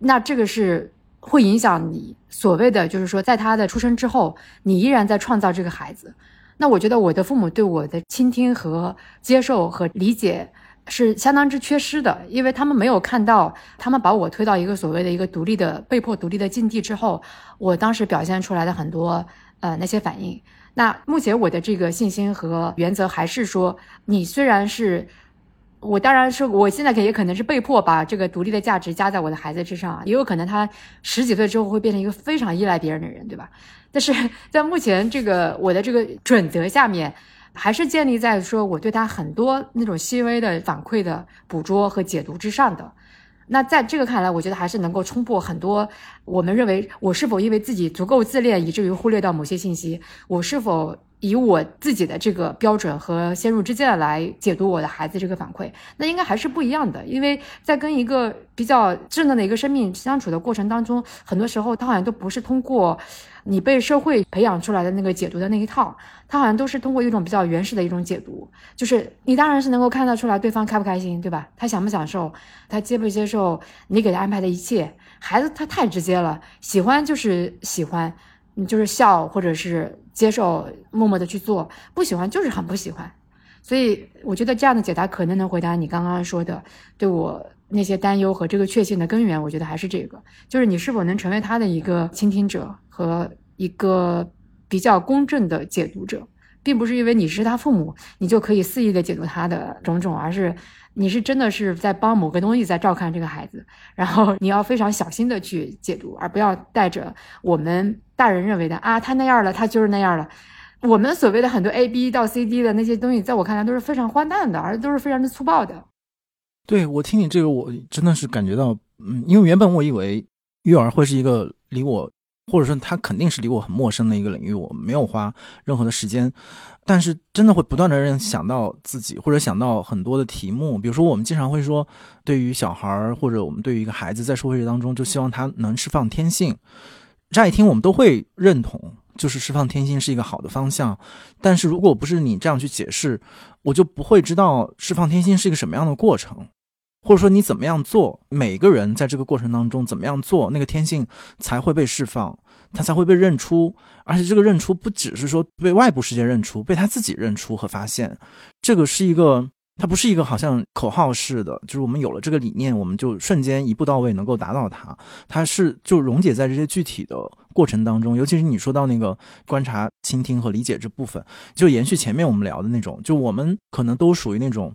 那这个是会影响你所谓的，就是说，在他的出生之后，你依然在创造这个孩子。那我觉得我的父母对我的倾听和接受和理解是相当之缺失的，因为他们没有看到，他们把我推到一个所谓的一个独立的、被迫独立的境地之后，我当时表现出来的很多呃那些反应。那目前我的这个信心和原则还是说，你虽然是我当然是我现在也可能是被迫把这个独立的价值加在我的孩子之上，也有可能他十几岁之后会变成一个非常依赖别人的人，对吧？但是在目前这个我的这个准则下面，还是建立在说我对他很多那种细微的反馈的捕捉和解读之上的。那在这个看来，我觉得还是能够冲破很多我们认为我是否因为自己足够自恋，以至于忽略到某些信息，我是否。以我自己的这个标准和先入之见来解读我的孩子这个反馈，那应该还是不一样的。因为在跟一个比较稚嫩的一个生命相处的过程当中，很多时候他好像都不是通过你被社会培养出来的那个解读的那一套，他好像都是通过一种比较原始的一种解读。就是你当然是能够看得出来对方开不开心，对吧？他享不享受，他接不接受你给他安排的一切。孩子他太直接了，喜欢就是喜欢，你就是笑或者是。接受，默默的去做，不喜欢就是很不喜欢，所以我觉得这样的解答可能能回答你刚刚说的对我那些担忧和这个确信的根源。我觉得还是这个，就是你是否能成为他的一个倾听者和一个比较公正的解读者，并不是因为你是他父母，你就可以肆意的解读他的种种，而是。你是真的是在帮某个东西在照看这个孩子，然后你要非常小心的去解读，而不要带着我们大人认为的啊，他那样了，他就是那样了。我们所谓的很多 A B 到 C D 的那些东西，在我看来都是非常荒诞的，而都是非常的粗暴的。对我听你这个，我真的是感觉到，嗯，因为原本我以为育儿会是一个离我。或者说，他肯定是离我很陌生的一个领域，我没有花任何的时间，但是真的会不断的让想到自己，或者想到很多的题目。比如说，我们经常会说，对于小孩儿，或者我们对于一个孩子，在社会当中，就希望他能释放天性。乍一听，我们都会认同，就是释放天性是一个好的方向。但是如果不是你这样去解释，我就不会知道释放天性是一个什么样的过程。或者说你怎么样做，每个人在这个过程当中怎么样做，那个天性才会被释放，他才会被认出，而且这个认出不只是说被外部世界认出，被他自己认出和发现，这个是一个，它不是一个好像口号式的，就是我们有了这个理念，我们就瞬间一步到位能够达到它，它是就溶解在这些具体的过程当中，尤其是你说到那个观察、倾听和理解这部分，就延续前面我们聊的那种，就我们可能都属于那种。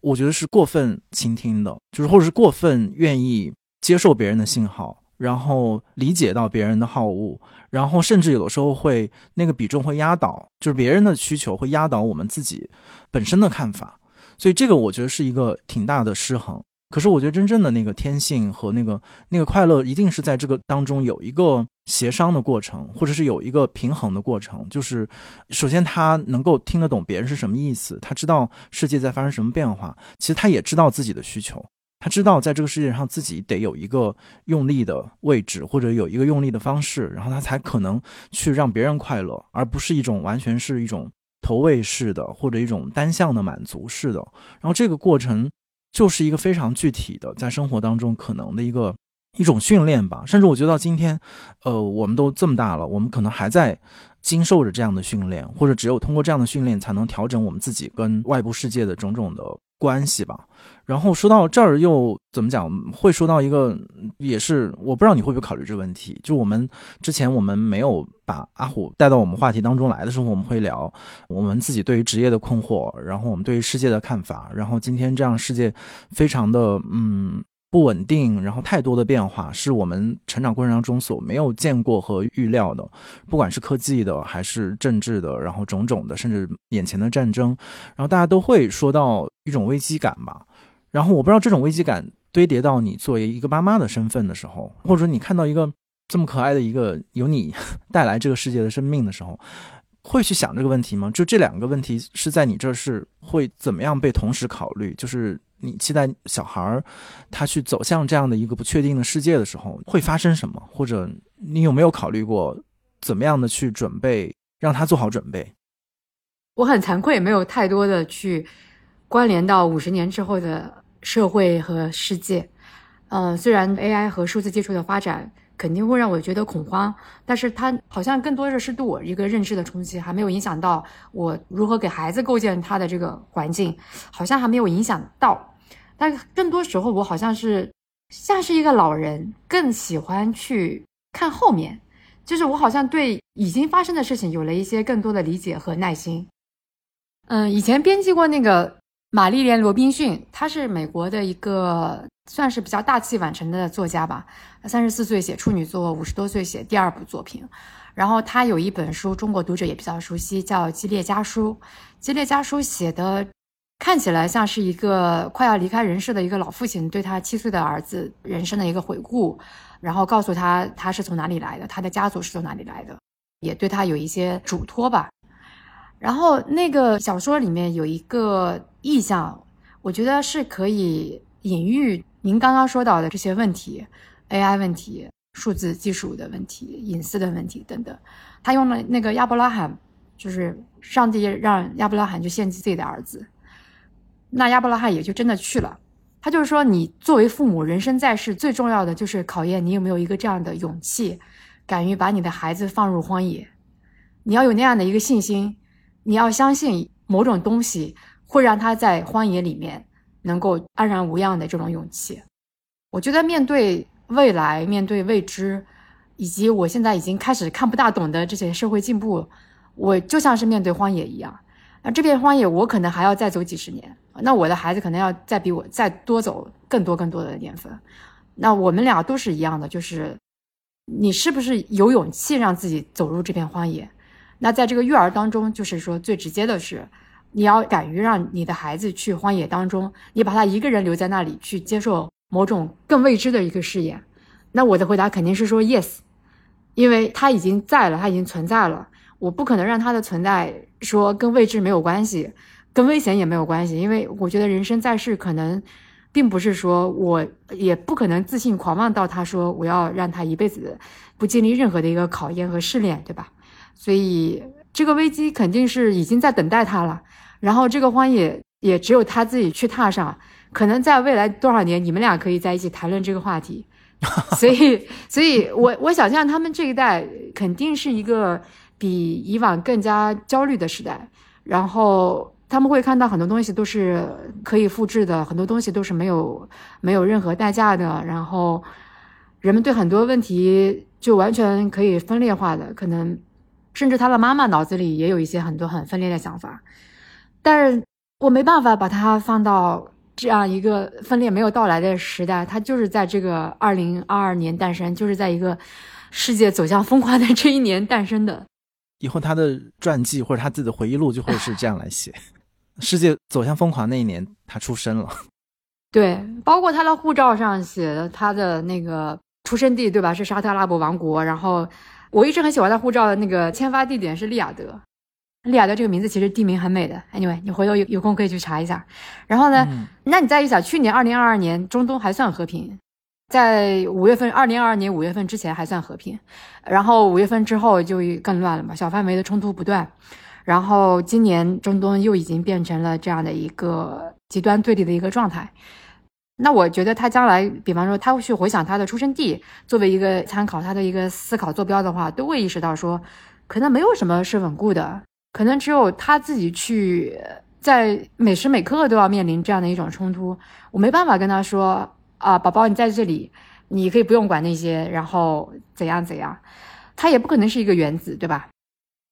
我觉得是过分倾听的，就是或者是过分愿意接受别人的信号，然后理解到别人的好恶，然后甚至有的时候会那个比重会压倒，就是别人的需求会压倒我们自己本身的看法，所以这个我觉得是一个挺大的失衡。可是我觉得真正的那个天性和那个那个快乐，一定是在这个当中有一个协商的过程，或者是有一个平衡的过程。就是首先他能够听得懂别人是什么意思，他知道世界在发生什么变化，其实他也知道自己的需求，他知道在这个世界上自己得有一个用力的位置，或者有一个用力的方式，然后他才可能去让别人快乐，而不是一种完全是一种投喂式的或者一种单向的满足式的。然后这个过程。就是一个非常具体的，在生活当中可能的一个一种训练吧。甚至我觉得到今天，呃，我们都这么大了，我们可能还在经受着这样的训练，或者只有通过这样的训练，才能调整我们自己跟外部世界的种种的。关系吧，然后说到这儿又怎么讲？会说到一个，也是我不知道你会不会考虑这个问题。就我们之前我们没有把阿虎带到我们话题当中来的时候，我们会聊我们自己对于职业的困惑，然后我们对于世界的看法，然后今天这样世界非常的嗯。不稳定，然后太多的变化是我们成长过程当中所没有见过和预料的，不管是科技的还是政治的，然后种种的，甚至眼前的战争，然后大家都会说到一种危机感吧。然后我不知道这种危机感堆叠到你作为一个妈妈的身份的时候，或者说你看到一个这么可爱的一个由你 (laughs) 带来这个世界的生命的时候，会去想这个问题吗？就这两个问题是在你这是会怎么样被同时考虑？就是。你期待小孩儿他去走向这样的一个不确定的世界的时候会发生什么？或者你有没有考虑过怎么样的去准备，让他做好准备？我很惭愧，没有太多的去关联到五十年之后的社会和世界。嗯，虽然 AI 和数字技术的发展肯定会让我觉得恐慌，但是它好像更多的是对我一个认知的冲击，还没有影响到我如何给孩子构建他的这个环境，好像还没有影响到。但更多时候，我好像是像是一个老人，更喜欢去看后面。就是我好像对已经发生的事情有了一些更多的理解和耐心。嗯，以前编辑过那个玛丽莲·罗宾逊，她是美国的一个算是比较大器晚成的作家吧。三十四岁写处女作，五十多岁写第二部作品。然后他有一本书，中国读者也比较熟悉，叫《激烈家书》。《激烈家书》写的看起来像是一个快要离开人世的一个老父亲对他七岁的儿子人生的一个回顾，然后告诉他他是从哪里来的，他的家族是从哪里来的，也对他有一些嘱托吧。然后那个小说里面有一个意象，我觉得是可以隐喻您刚刚说到的这些问题，AI 问题、数字技术的问题、隐私的问题等等。他用了那个亚伯拉罕，就是上帝让亚伯拉罕去献祭自己的儿子，那亚伯拉罕也就真的去了。他就是说，你作为父母，人生在世最重要的就是考验你有没有一个这样的勇气，敢于把你的孩子放入荒野，你要有那样的一个信心。你要相信某种东西会让他在荒野里面能够安然无恙的这种勇气。我觉得面对未来、面对未知，以及我现在已经开始看不大懂的这些社会进步，我就像是面对荒野一样。那这片荒野我可能还要再走几十年，那我的孩子可能要再比我再多走更多更多的年份。那我们俩都是一样的，就是你是不是有勇气让自己走入这片荒野？那在这个育儿当中，就是说最直接的是，你要敢于让你的孩子去荒野当中，你把他一个人留在那里去接受某种更未知的一个试验。那我的回答肯定是说 yes，因为他已经在了，他已经存在了，我不可能让他的存在说跟未知没有关系，跟危险也没有关系，因为我觉得人生在世可能，并不是说我也不可能自信狂妄到他说我要让他一辈子不经历任何的一个考验和试炼，对吧？所以这个危机肯定是已经在等待他了，然后这个荒野也只有他自己去踏上。可能在未来多少年，你们俩可以在一起谈论这个话题。(laughs) 所以，所以我我想象他们这一代肯定是一个比以往更加焦虑的时代。然后他们会看到很多东西都是可以复制的，很多东西都是没有没有任何代价的。然后人们对很多问题就完全可以分裂化的可能。甚至他的妈妈脑子里也有一些很多很分裂的想法，但是我没办法把他放到这样一个分裂没有到来的时代，他就是在这个二零二二年诞生，就是在一个世界走向疯狂的这一年诞生的。以后他的传记或者他自己的回忆录就会是这样来写：世界走向疯狂那一年，他出生了。(laughs) 对，包括他的护照上写的他的那个出生地，对吧？是沙特阿拉伯王国，然后。我一直很喜欢他护照的那个签发地点是利雅得，利雅得这个名字其实地名很美的。Anyway，你回头有有空可以去查一下。然后呢，那你再一想，去年二零二二年中东还算和平，在五月份，二零二二年五月份之前还算和平，然后五月份之后就更乱了嘛，小范围的冲突不断。然后今年中东又已经变成了这样的一个极端对立的一个状态。那我觉得他将来，比方说他会去回想他的出生地作为一个参考，他的一个思考坐标的话，都会意识到说，可能没有什么是稳固的，可能只有他自己去在每时每刻都要面临这样的一种冲突。我没办法跟他说啊，宝宝你在这里，你可以不用管那些，然后怎样怎样，他也不可能是一个原子，对吧？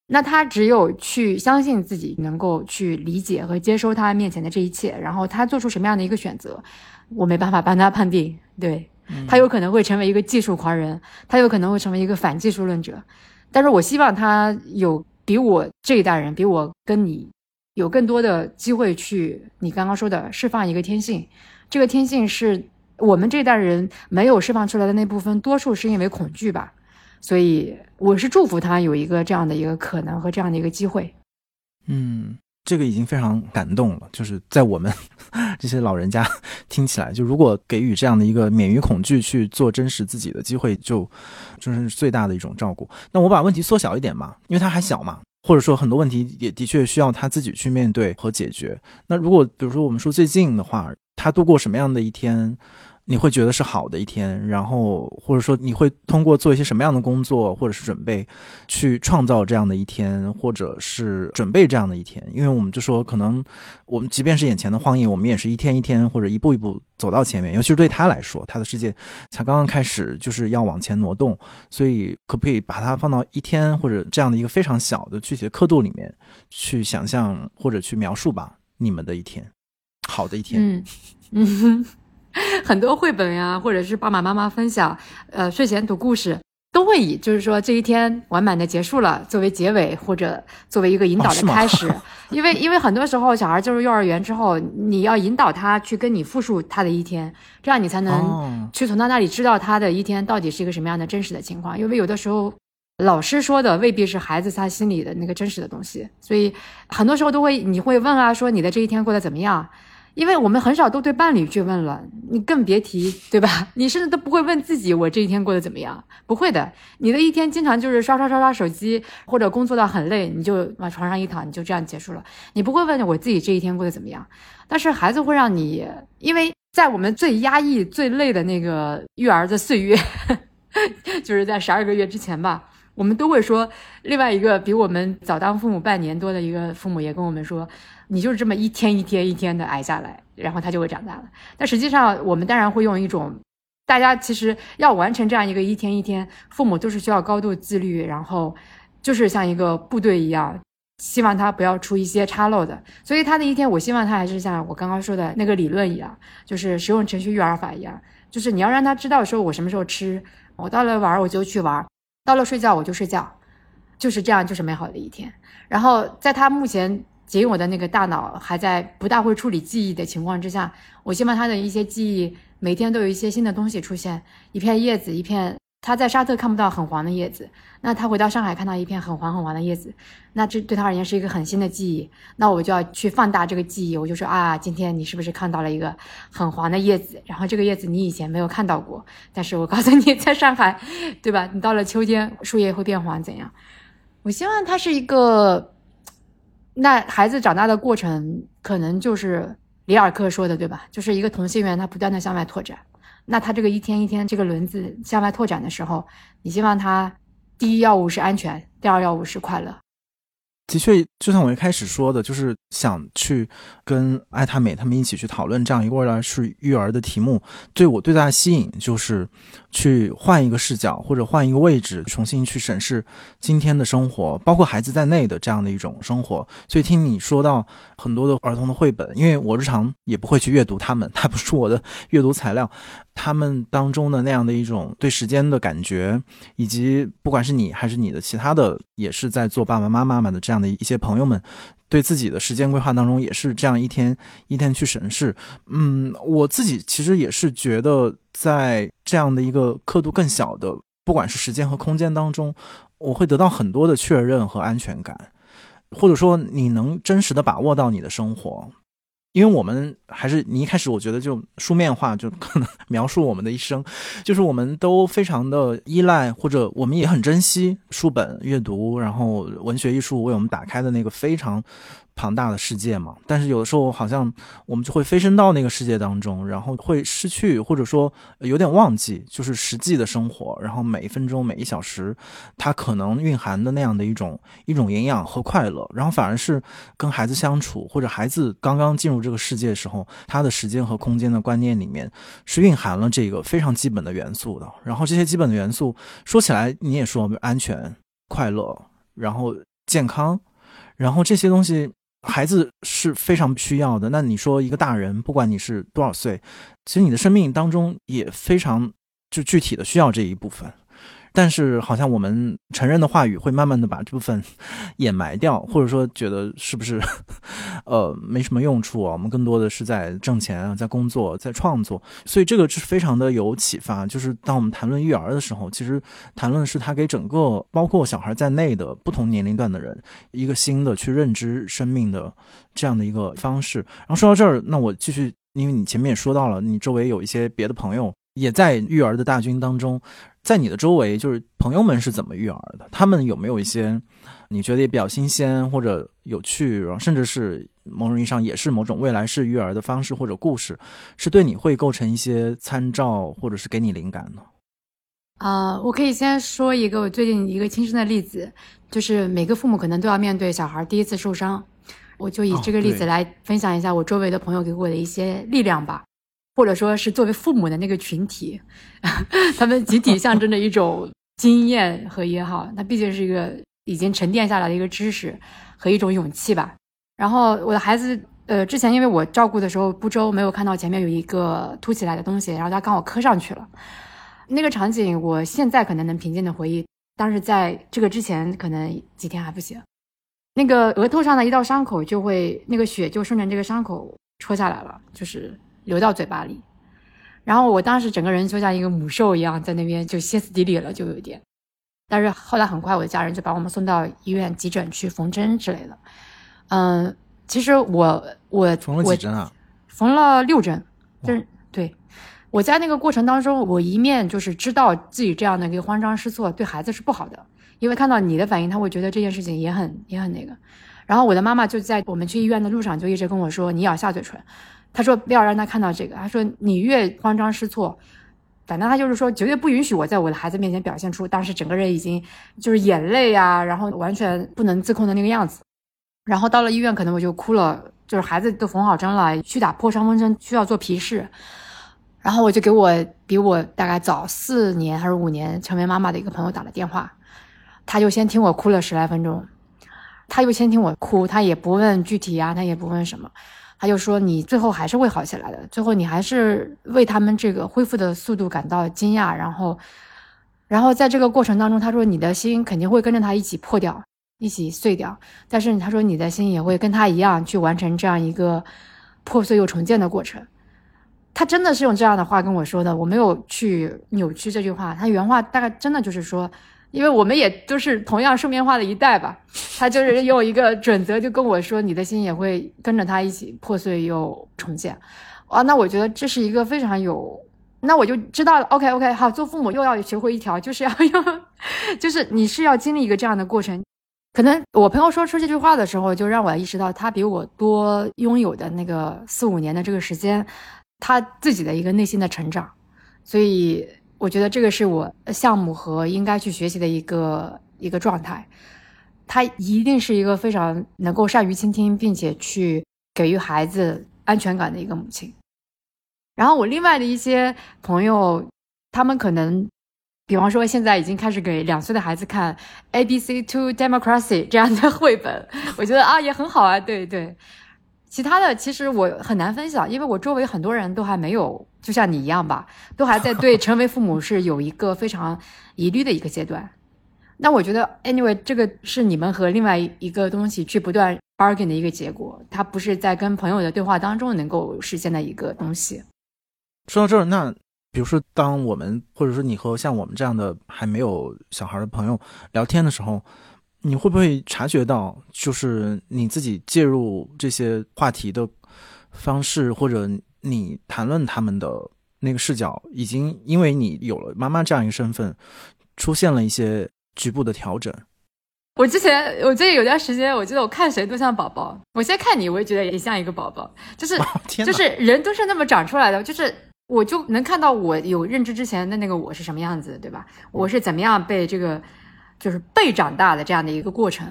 那他只有去相信自己能够去理解和接收他面前的这一切，然后他做出什么样的一个选择。我没办法帮他判定，对他有可能会成为一个技术狂人，他有可能会成为一个反技术论者，但是我希望他有比我这一代人，比我跟你有更多的机会去你刚刚说的释放一个天性，这个天性是我们这一代人没有释放出来的那部分，多数是因为恐惧吧，所以我是祝福他有一个这样的一个可能和这样的一个机会，嗯。这个已经非常感动了，就是在我们 (laughs) 这些老人家 (laughs) 听起来，就如果给予这样的一个免于恐惧去做真实自己的机会，就就是最大的一种照顾。那我把问题缩小一点嘛，因为他还小嘛，或者说很多问题也的确需要他自己去面对和解决。那如果比如说我们说最近的话，他度过什么样的一天？你会觉得是好的一天，然后或者说你会通过做一些什么样的工作，或者是准备去创造这样的一天，或者是准备这样的一天？因为我们就说，可能我们即便是眼前的荒野，我们也是一天一天或者一步一步走到前面。尤其是对他来说，他的世界才刚刚开始，就是要往前挪动。所以，可不可以把它放到一天或者这样的一个非常小的具体的刻度里面去想象或者去描述吧？你们的一天。好的一天。嗯嗯，(laughs) 很多绘本呀，或者是爸爸妈妈分享，呃，睡前读故事。都会以就是说这一天完满的结束了作为结尾，或者作为一个引导的开始，(laughs) 因为因为很多时候小孩进入幼儿园之后，你要引导他去跟你复述他的一天，这样你才能去从他那里知道他的一天到底是一个什么样的真实的情况。因为有的时候老师说的未必是孩子他心里的那个真实的东西，所以很多时候都会你会问啊，说你的这一天过得怎么样？因为我们很少都对伴侣去问了，你更别提，对吧？(laughs) 你甚至都不会问自己，我这一天过得怎么样？不会的，你的一天经常就是刷刷刷刷手机，或者工作到很累，你就往床上一躺，你就这样结束了。你不会问我自己这一天过得怎么样。但是孩子会让你，因为在我们最压抑、最累的那个育儿的岁月，(laughs) 就是在十二个月之前吧。我们都会说，另外一个比我们早当父母半年多的一个父母也跟我们说，你就是这么一天一天一天的挨下来，然后他就会长大了。但实际上，我们当然会用一种，大家其实要完成这样一个一天一天，父母都是需要高度自律，然后就是像一个部队一样，希望他不要出一些岔漏的。所以他的一天，我希望他还是像我刚刚说的那个理论一样，就是使用程序育儿法一样，就是你要让他知道说我什么时候吃，我到了玩我就去玩。到了睡觉我就睡觉，就是这样，就是美好的一天。然后在他目前仅有的那个大脑还在不大会处理记忆的情况之下，我希望他的一些记忆每天都有一些新的东西出现，一片叶子，一片。他在沙特看不到很黄的叶子，那他回到上海看到一片很黄很黄的叶子，那这对他而言是一个很新的记忆。那我就要去放大这个记忆，我就说啊，今天你是不是看到了一个很黄的叶子？然后这个叶子你以前没有看到过，但是我告诉你，在上海，对吧？你到了秋天，树叶会变黄，怎样？我希望它是一个，那孩子长大的过程，可能就是里尔克说的，对吧？就是一个同心圆，它不断的向外拓展。那他这个一天一天这个轮子向外拓展的时候，你希望他第一要务是安全，第二要务是快乐。的确，就像我一开始说的，就是想去跟艾塔美他们一起去讨论这样一个未来式育儿的题目。对我最大的吸引就是去换一个视角或者换一个位置，重新去审视今天的生活，包括孩子在内的这样的一种生活。所以听你说到很多的儿童的绘本，因为我日常也不会去阅读他们，(laughs) 它不是我的阅读材料。他们当中的那样的一种对时间的感觉，以及不管是你还是你的其他的，也是在做爸爸妈妈们的这样的一些朋友们，对自己的时间规划当中，也是这样一天一天去审视。嗯，我自己其实也是觉得，在这样的一个刻度更小的，不管是时间和空间当中，我会得到很多的确认和安全感，或者说你能真实的把握到你的生活。因为我们还是你一开始，我觉得就书面化就可能描述我们的一生，就是我们都非常的依赖，或者我们也很珍惜书本阅读，然后文学艺术为我们打开的那个非常。庞大的世界嘛，但是有的时候好像我们就会飞升到那个世界当中，然后会失去或者说有点忘记，就是实际的生活，然后每一分钟每一小时，它可能蕴含的那样的一种一种营养和快乐，然后反而是跟孩子相处，或者孩子刚刚进入这个世界的时候，他的时间和空间的观念里面是蕴含了这个非常基本的元素的。然后这些基本的元素说起来，你也说安全、快乐，然后健康，然后这些东西。孩子是非常需要的。那你说一个大人，不管你是多少岁，其实你的生命当中也非常就具体的需要这一部分。但是好像我们成人的话语会慢慢的把这部分掩埋掉，或者说觉得是不是，(laughs) 呃，没什么用处啊？我们更多的是在挣钱啊，在工作，在创作。所以这个是非常的有启发。就是当我们谈论育儿的时候，其实谈论是他给整个包括小孩在内的不同年龄段的人一个新的去认知生命的这样的一个方式。然后说到这儿，那我继续，因为你前面也说到了，你周围有一些别的朋友也在育儿的大军当中。在你的周围，就是朋友们是怎么育儿的？他们有没有一些你觉得也比较新鲜或者有趣，然后甚至是某种意义上也是某种未来式育儿的方式或者故事，是对你会构成一些参照或者是给你灵感呢？啊，我可以先说一个我最近一个亲身的例子，就是每个父母可能都要面对小孩第一次受伤，我就以这个例子来分享一下我周围的朋友给我的一些力量吧。或者说是作为父母的那个群体，(laughs) 他们集体象征着一种经验和也好，那毕竟是一个已经沉淀下来的一个知识和一种勇气吧。然后我的孩子呃，之前因为我照顾的时候不周，没有看到前面有一个凸起来的东西，然后他刚好磕上去了。那个场景，我现在可能能平静的回忆，但是在这个之前，可能几天还不行。那个额头上的一道伤口，就会那个血就顺着这个伤口戳下来了，就是流到嘴巴里。然后我当时整个人就像一个母兽一样，在那边就歇斯底里了，就有一点。但是后来很快，我的家人就把我们送到医院急诊去缝针之类的。嗯。其实我我缝了几针啊？缝了六针，就是对。我在那个过程当中，我一面就是知道自己这样的一个慌张失措对孩子是不好的，因为看到你的反应，他会觉得这件事情也很也很那个。然后我的妈妈就在我们去医院的路上就一直跟我说：“你咬下嘴唇。”他说：“不要让他看到这个。”他说：“你越慌张失措，反正他就是说绝对不允许我在我的孩子面前表现出当时整个人已经就是眼泪啊，然后完全不能自控的那个样子。”然后到了医院，可能我就哭了，就是孩子都缝好针了，去打破伤风针需要做皮试，然后我就给我比我大概早四年还是五年成为妈妈的一个朋友打了电话，他就先听我哭了十来分钟，他就先听我哭，他也不问具体啊，他也不问什么，他就说你最后还是会好起来的，最后你还是为他们这个恢复的速度感到惊讶，然后，然后在这个过程当中，他说你的心肯定会跟着他一起破掉。一起碎掉，但是他说你的心也会跟他一样去完成这样一个破碎又重建的过程。他真的是用这样的话跟我说的，我没有去扭曲这句话。他原话大概真的就是说，因为我们也都是同样顺面化的一代吧。(laughs) 他就是用一个准则就跟我说，你的心也会跟着他一起破碎又重建。啊，那我觉得这是一个非常有，那我就知道了。OK OK，好，做父母又要学会一条，就是要用，(laughs) 就是你是要经历一个这样的过程。可能我朋友说出这句话的时候，就让我意识到他比我多拥有的那个四五年的这个时间，他自己的一个内心的成长。所以我觉得这个是我项目和应该去学习的一个一个状态。他一定是一个非常能够善于倾听，并且去给予孩子安全感的一个母亲。然后我另外的一些朋友，他们可能。比方说，现在已经开始给两岁的孩子看《A B C to Democracy》这样的绘本，我觉得啊也很好啊。对对，其他的其实我很难分享，因为我周围很多人都还没有，就像你一样吧，都还在对成为父母是有一个非常疑虑的一个阶段。那我觉得，anyway，这个是你们和另外一个东西去不断 bargain 的一个结果，它不是在跟朋友的对话当中能够实现的一个东西。说到这儿，那。比如说，当我们或者说你和像我们这样的还没有小孩的朋友聊天的时候，你会不会察觉到，就是你自己介入这些话题的方式，或者你谈论他们的那个视角，已经因为你有了妈妈这样一个身份，出现了一些局部的调整？我之前，我记得有段时间，我记得我看谁都像宝宝。我现在看你，我也觉得也像一个宝宝，就是 (laughs) 就是人都是那么长出来的，就是。我就能看到我有认知之前的那个我是什么样子，对吧？我是怎么样被这个，就是被长大的这样的一个过程。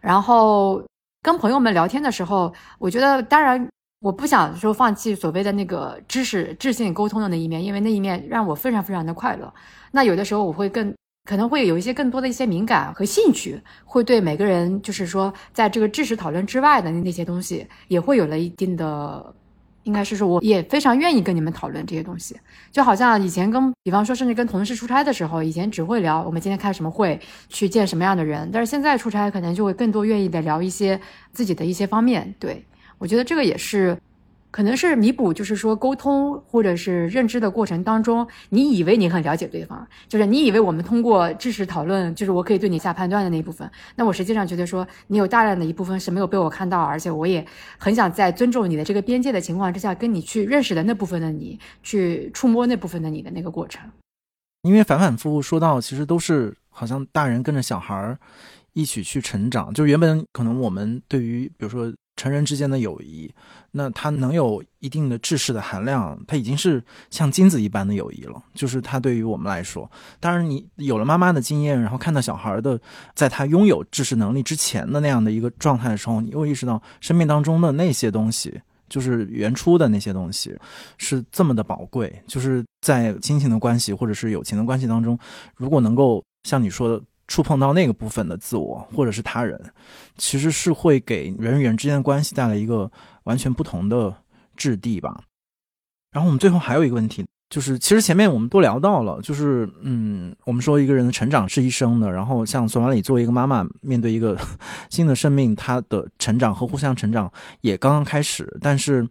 然后跟朋友们聊天的时候，我觉得当然我不想说放弃所谓的那个知识、智性沟通的那一面，因为那一面让我非常非常的快乐。那有的时候我会更可能会有一些更多的一些敏感和兴趣，会对每个人就是说在这个知识讨论之外的那些东西，也会有了一定的。应该是说，我也非常愿意跟你们讨论这些东西，就好像以前跟，比方说，甚至跟同事出差的时候，以前只会聊我们今天开什么会，去见什么样的人，但是现在出差可能就会更多愿意的聊一些自己的一些方面。对我觉得这个也是。可能是弥补，就是说沟通或者是认知的过程当中，你以为你很了解对方，就是你以为我们通过知识讨论，就是我可以对你下判断的那一部分。那我实际上觉得说，你有大量的一部分是没有被我看到，而且我也很想在尊重你的这个边界的情况之下，跟你去认识的那部分的你，去触摸那部分的你的那个过程。因为反反复复说到，其实都是好像大人跟着小孩儿一起去成长，就原本可能我们对于比如说。成人之间的友谊，那它能有一定的知识的含量，它已经是像金子一般的友谊了。就是它对于我们来说，当然你有了妈妈的经验，然后看到小孩的，在他拥有知识能力之前的那样的一个状态的时候，你又意识到生命当中的那些东西，就是原初的那些东西，是这么的宝贵。就是在亲情的关系或者是友情的关系当中，如果能够像你说的。触碰到那个部分的自我或者是他人，其实是会给人与人之间的关系带来一个完全不同的质地吧。然后我们最后还有一个问题。就是其实前面我们都聊到了，就是嗯，我们说一个人的成长是一生的，然后像索马里作为一个妈妈，面对一个 (laughs) 新的生命，她的成长和互相成长也刚刚开始，但是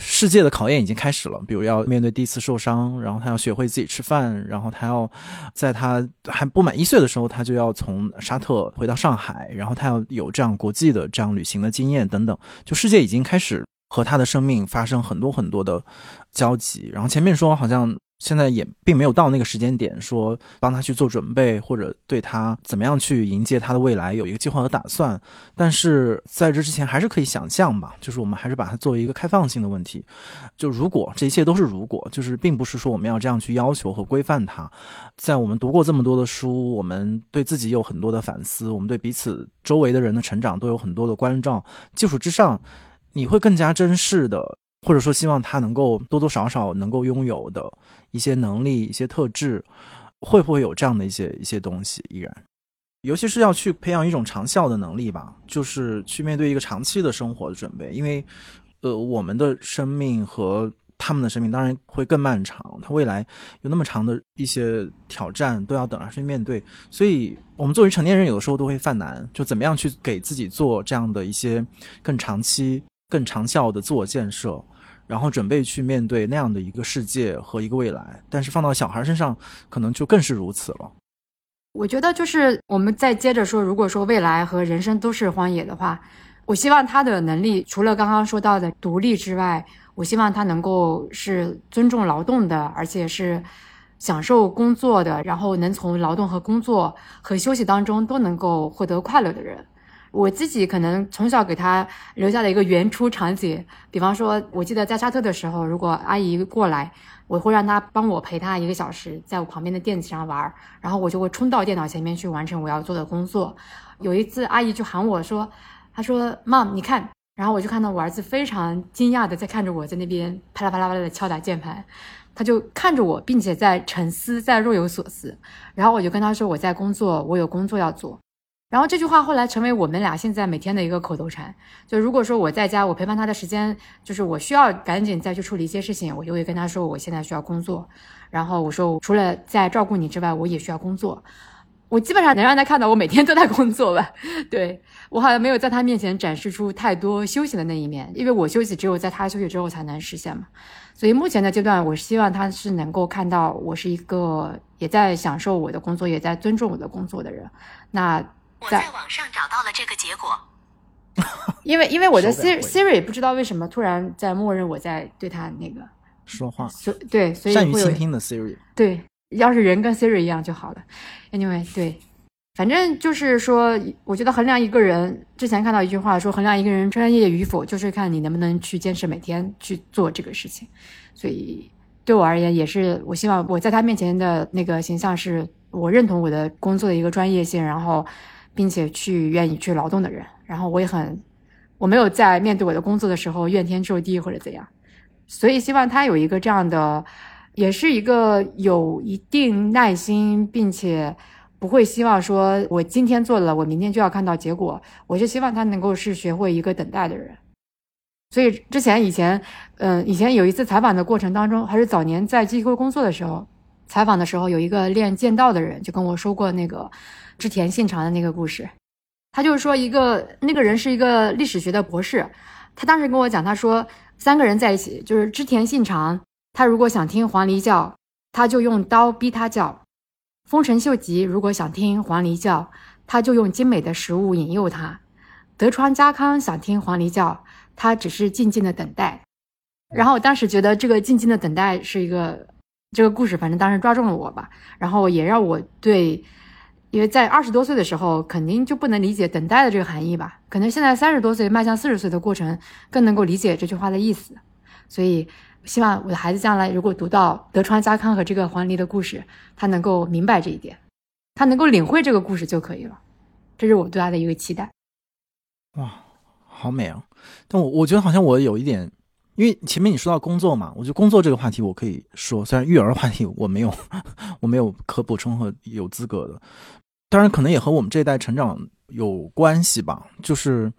世界的考验已经开始了。比如要面对第一次受伤，然后他要学会自己吃饭，然后他要在他还不满一岁的时候，他就要从沙特回到上海，然后他要有这样国际的这样旅行的经验等等，就世界已经开始。和他的生命发生很多很多的交集，然后前面说好像现在也并没有到那个时间点，说帮他去做准备，或者对他怎么样去迎接他的未来有一个计划和打算。但是在这之前，还是可以想象吧，就是我们还是把它作为一个开放性的问题。就如果这一切都是如果，就是并不是说我们要这样去要求和规范他。在我们读过这么多的书，我们对自己有很多的反思，我们对彼此周围的人的成长都有很多的关照。基础之上。你会更加珍视的，或者说希望他能够多多少少能够拥有的一些能力、一些特质，会不会有这样的一些一些东西？依然，尤其是要去培养一种长效的能力吧，就是去面对一个长期的生活的准备。因为，呃，我们的生命和他们的生命当然会更漫长，他未来有那么长的一些挑战都要等着去面对。所以，我们作为成年人，有的时候都会犯难，就怎么样去给自己做这样的一些更长期。更长效的自我建设，然后准备去面对那样的一个世界和一个未来。但是放到小孩身上，可能就更是如此了。我觉得就是我们再接着说，如果说未来和人生都是荒野的话，我希望他的能力除了刚刚说到的独立之外，我希望他能够是尊重劳动的，而且是享受工作的，然后能从劳动和工作和休息当中都能够获得快乐的人。我自己可能从小给他留下的一个原初场景，比方说，我记得在沙特的时候，如果阿姨过来，我会让她帮我陪她一个小时，在我旁边的垫子上玩，然后我就会冲到电脑前面去完成我要做的工作。有一次，阿姨就喊我说：“她说，Mom，你看。”然后我就看到我儿子非常惊讶的在看着我在那边啪啦啪啦啪啦的敲打键盘，他就看着我，并且在沉思，在若有所思。然后我就跟他说：“我在工作，我有工作要做。”然后这句话后来成为我们俩现在每天的一个口头禅。就如果说我在家，我陪伴他的时间，就是我需要赶紧再去处理一些事情，我就会跟他说我现在需要工作。然后我说除了在照顾你之外，我也需要工作。(laughs) 我基本上能让他看到我每天都在工作吧。对我好像没有在他面前展示出太多休息的那一面，因为我休息只有在他休息之后才能实现嘛。所以目前的阶段，我希望他是能够看到我是一个也在享受我的工作，也在尊重我的工作的人。那。我在网上找到了这个结果，(laughs) 因为因为我的 Siri Siri 不知道为什么突然在默认我在对他那个说话，所对所以善于倾听的 Siri 对，要是人跟 Siri 一样就好了。Anyway，对，反正就是说，我觉得衡量一个人，之前看到一句话说，衡量一个人专业与否，就是看你能不能去坚持每天去做这个事情。所以对我而言，也是我希望我在他面前的那个形象，是我认同我的工作的一个专业性，然后。并且去愿意去劳动的人，然后我也很，我没有在面对我的工作的时候怨天咒地或者怎样，所以希望他有一个这样的，也是一个有一定耐心，并且不会希望说我今天做了，我明天就要看到结果。我就希望他能够是学会一个等待的人。所以之前以前，嗯，以前有一次采访的过程当中，还是早年在机构工作的时候，采访的时候有一个练剑道的人就跟我说过那个。织田信长的那个故事，他就是说一个那个人是一个历史学的博士，他当时跟我讲，他说三个人在一起，就是织田信长，他如果想听黄鹂叫，他就用刀逼他叫；丰臣秀吉如果想听黄鹂叫，他就用精美的食物引诱他；德川家康想听黄鹂叫，他只是静静的等待。然后我当时觉得这个静静的等待是一个这个故事，反正当时抓中了我吧，然后也让我对。因为在二十多岁的时候，肯定就不能理解等待的这个含义吧？可能现在三十多岁迈向四十岁的过程，更能够理解这句话的意思。所以，希望我的孩子将来如果读到德川家康和这个黄鹂的故事，他能够明白这一点，他能够领会这个故事就可以了。这是我对他的一个期待。哇，好美啊！但我我觉得好像我有一点，因为前面你说到工作嘛，我觉得工作这个话题我可以说，虽然育儿话题我没有，(laughs) 我没有可补充和有资格的。当然可能也和我们这一代成长有关系吧。就是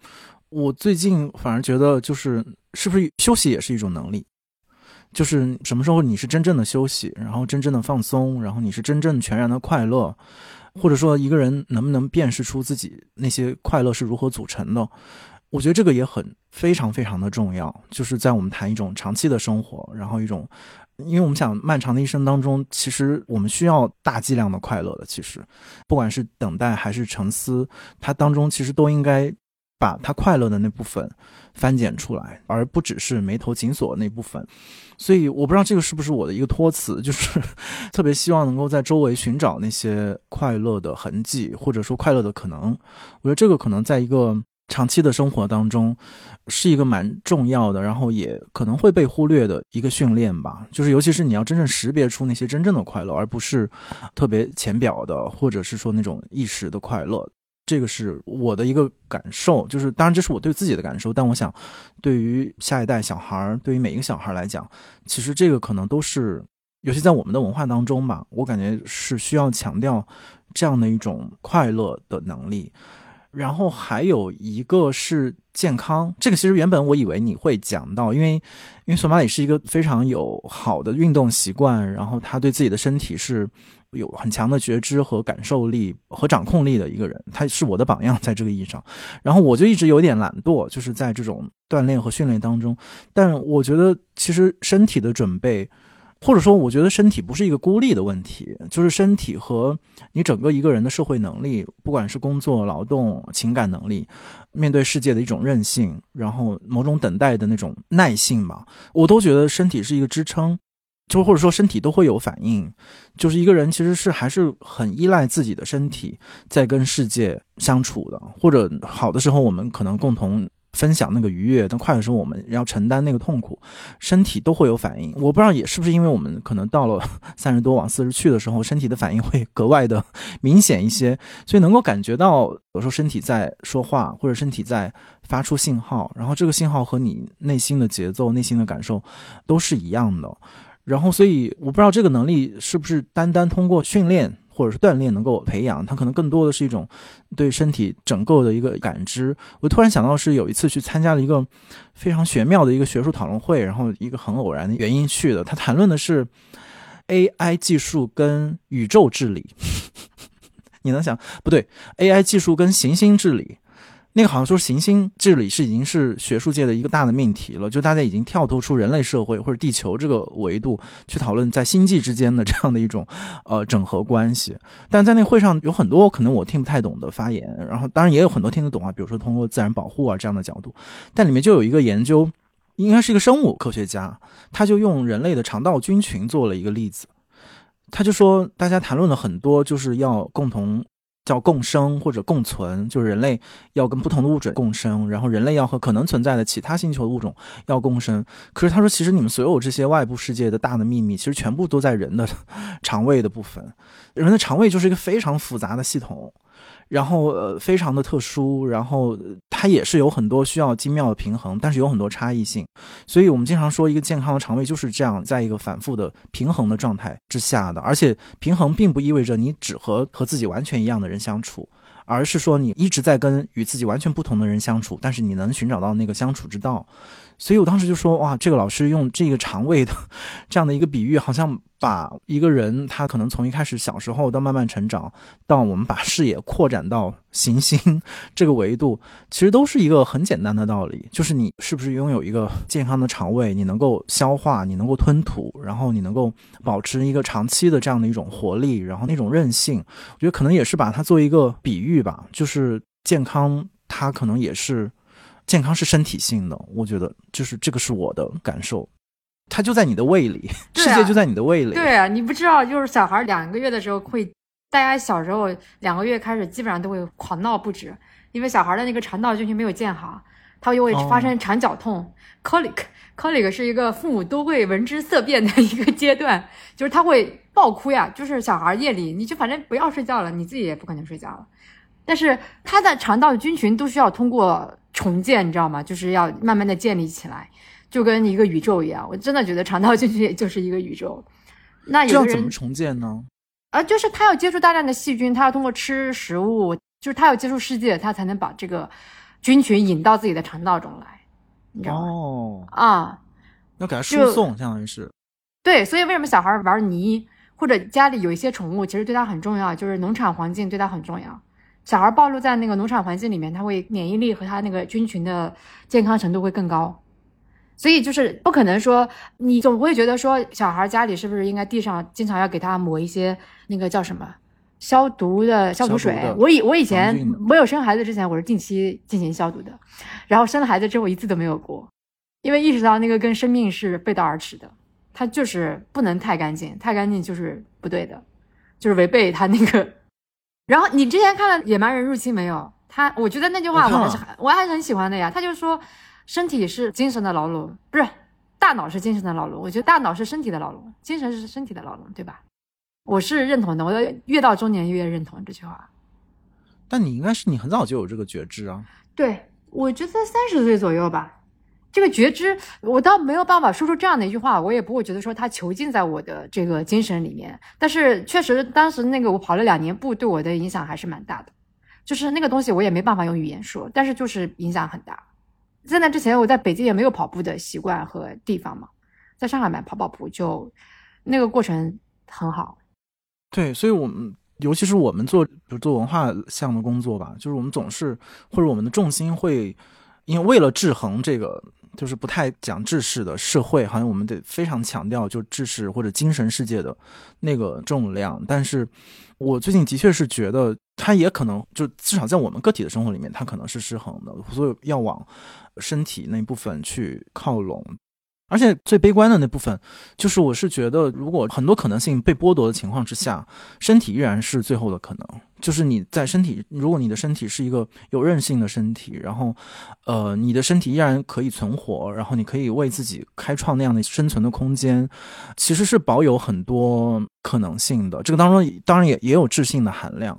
我最近反而觉得，就是是不是休息也是一种能力？就是什么时候你是真正的休息，然后真正的放松，然后你是真正全然的快乐，或者说一个人能不能辨识出自己那些快乐是如何组成的？我觉得这个也很非常非常的重要。就是在我们谈一种长期的生活，然后一种，因为我们想漫长的一生当中，其实我们需要大剂量的快乐的。其实，不管是等待还是沉思，它当中其实都应该把它快乐的那部分翻检出来，而不只是眉头紧锁那部分。所以我不知道这个是不是我的一个托词，就是 (laughs) 特别希望能够在周围寻找那些快乐的痕迹，或者说快乐的可能。我觉得这个可能在一个长期的生活当中是一个蛮重要的，然后也可能会被忽略的一个训练吧。就是尤其是你要真正识别出那些真正的快乐，而不是特别浅表的，或者是说那种一时的快乐。这个是我的一个感受，就是当然这是我对自己的感受，但我想，对于下一代小孩儿，对于每一个小孩来讲，其实这个可能都是，尤其在我们的文化当中吧，我感觉是需要强调这样的一种快乐的能力。然后还有一个是健康，这个其实原本我以为你会讲到，因为因为索马里是一个非常有好的运动习惯，然后他对自己的身体是。有很强的觉知和感受力和掌控力的一个人，他是我的榜样，在这个意义上。然后我就一直有点懒惰，就是在这种锻炼和训练当中。但我觉得，其实身体的准备，或者说，我觉得身体不是一个孤立的问题，就是身体和你整个一个人的社会能力，不管是工作、劳动、情感能力，面对世界的一种韧性，然后某种等待的那种耐性吧，我都觉得身体是一个支撑。就或者说身体都会有反应，就是一个人其实是还是很依赖自己的身体在跟世界相处的，或者好的时候我们可能共同分享那个愉悦，但快的时候我们要承担那个痛苦，身体都会有反应。我不知道也是不是因为我们可能到了 (laughs) 三十多往四十去的时候，身体的反应会格外的明显一些，所以能够感觉到有时候身体在说话，或者身体在发出信号，然后这个信号和你内心的节奏、内心的感受都是一样的。然后，所以我不知道这个能力是不是单单通过训练或者是锻炼能够培养，它可能更多的是一种对身体整个的一个感知。我突然想到，是有一次去参加了一个非常玄妙的一个学术讨论会，然后一个很偶然的原因去的，他谈论的是 AI 技术跟宇宙治理。(laughs) 你能想不对？AI 技术跟行星治理。那个好像说行星治理是已经是学术界的一个大的命题了，就大家已经跳脱出人类社会或者地球这个维度去讨论在星际之间的这样的一种呃整合关系。但在那会上有很多可能我听不太懂的发言，然后当然也有很多听得懂啊，比如说通过自然保护啊这样的角度。但里面就有一个研究，应该是一个生物科学家，他就用人类的肠道菌群做了一个例子，他就说大家谈论了很多，就是要共同。叫共生或者共存，就是人类要跟不同的物种共生，然后人类要和可能存在的其他星球物种要共生。可是他说，其实你们所有这些外部世界的大的秘密，其实全部都在人的 (laughs) 肠胃的部分。人的肠胃就是一个非常复杂的系统。然后呃，非常的特殊，然后它也是有很多需要精妙的平衡，但是有很多差异性，所以我们经常说一个健康的肠胃就是这样，在一个反复的平衡的状态之下的，而且平衡并不意味着你只和和自己完全一样的人相处，而是说你一直在跟与自己完全不同的人相处，但是你能寻找到那个相处之道。所以我当时就说，哇，这个老师用这个肠胃的 (laughs) 这样的一个比喻，好像把一个人他可能从一开始小时候到慢慢成长，到我们把视野扩展到行星这个维度，其实都是一个很简单的道理，就是你是不是拥有一个健康的肠胃，你能够消化，你能够吞吐，然后你能够保持一个长期的这样的一种活力，然后那种韧性，我觉得可能也是把它做一个比喻吧，就是健康，它可能也是。健康是身体性的，我觉得就是这个是我的感受，它就在你的胃里，世界就在你的胃里。对啊，你不知道，就是小孩两个月的时候会，大家小时候两个月开始基本上都会狂闹不止，因为小孩的那个肠道菌群没有建好，他就会发生肠绞痛 （colic），colic 是一个父母都会闻之色变的一个阶段，就是他会爆哭呀，就是小孩夜里你就反正不要睡觉了，你自己也不可能睡觉了，但是他的肠道菌群都需要通过。重建，你知道吗？就是要慢慢的建立起来，就跟一个宇宙一样。我真的觉得肠道菌群也就是一个宇宙。那有人怎么重建呢？啊，就是他要接触大量的细菌，他要通过吃食物，就是他要接触世界，他才能把这个菌群引到自己的肠道中来，你知道吗？哦，啊，要给它输送，相当于是。对，所以为什么小孩玩泥或者家里有一些宠物，其实对他很重要，就是农场环境对他很重要。小孩暴露在那个农场环境里面，他会免疫力和他那个菌群的健康程度会更高。所以就是不可能说你总会觉得说小孩家里是不是应该地上经常要给他抹一些那个叫什么消毒的消毒水？毒我以我以前没有生孩子之前，我是定期进行消毒的，然后生了孩子之后一次都没有过，因为意识到那个跟生命是背道而驰的。它就是不能太干净，太干净就是不对的，就是违背他那个。然后你之前看了《野蛮人入侵》没有？他我觉得那句话我还是很我还是很喜欢的呀。他就说，身体是精神的牢笼，不是大脑是精神的牢笼。我觉得大脑是身体的牢笼，精神是身体的牢笼，对吧？我是认同的，我越到中年越认同这句话。但你应该是你很早就有这个觉知啊。对，我觉得三十岁左右吧，这个觉知，我倒没有办法说出这样的一句话，我也不会觉得说它囚禁在我的这个精神里面。但是确实，当时那个我跑了两年步，对我的影响还是蛮大的。就是那个东西，我也没办法用语言说，但是就是影响很大。在那之前，我在北京也没有跑步的习惯和地方嘛，在上海买跑跑步就那个过程很好。对，所以我们尤其是我们做，比如做文化项的工作吧，就是我们总是或者我们的重心会，因为为了制衡这个就是不太讲知识的社会，好像我们得非常强调就知识或者精神世界的那个重量。但是我最近的确是觉得，它也可能就至少在我们个体的生活里面，它可能是失衡的，所以要往身体那部分去靠拢。而且最悲观的那部分，就是我是觉得，如果很多可能性被剥夺的情况之下，身体依然是最后的可能。就是你在身体，如果你的身体是一个有韧性的身体，然后，呃，你的身体依然可以存活，然后你可以为自己开创那样的生存的空间，其实是保有很多可能性的。这个当中当然也也有智性的含量，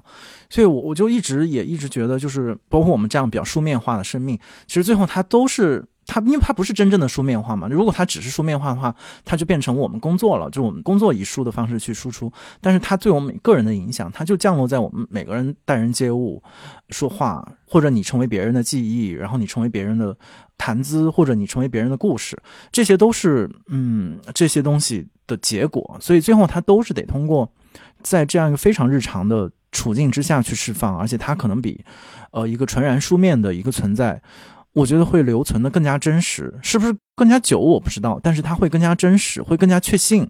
所以我我就一直也一直觉得，就是包括我们这样比较书面化的生命，其实最后它都是。它因为它不是真正的书面化嘛，如果它只是书面化的话，它就变成我们工作了，就我们工作以书的方式去输出。但是它对我们个人的影响，它就降落在我们每个人待人接物、说话，或者你成为别人的记忆，然后你成为别人的谈资，或者你成为别人的故事，这些都是嗯这些东西的结果。所以最后它都是得通过在这样一个非常日常的处境之下去释放，而且它可能比呃一个纯然书面的一个存在。我觉得会留存的更加真实，是不是更加久我不知道，但是它会更加真实，会更加确信，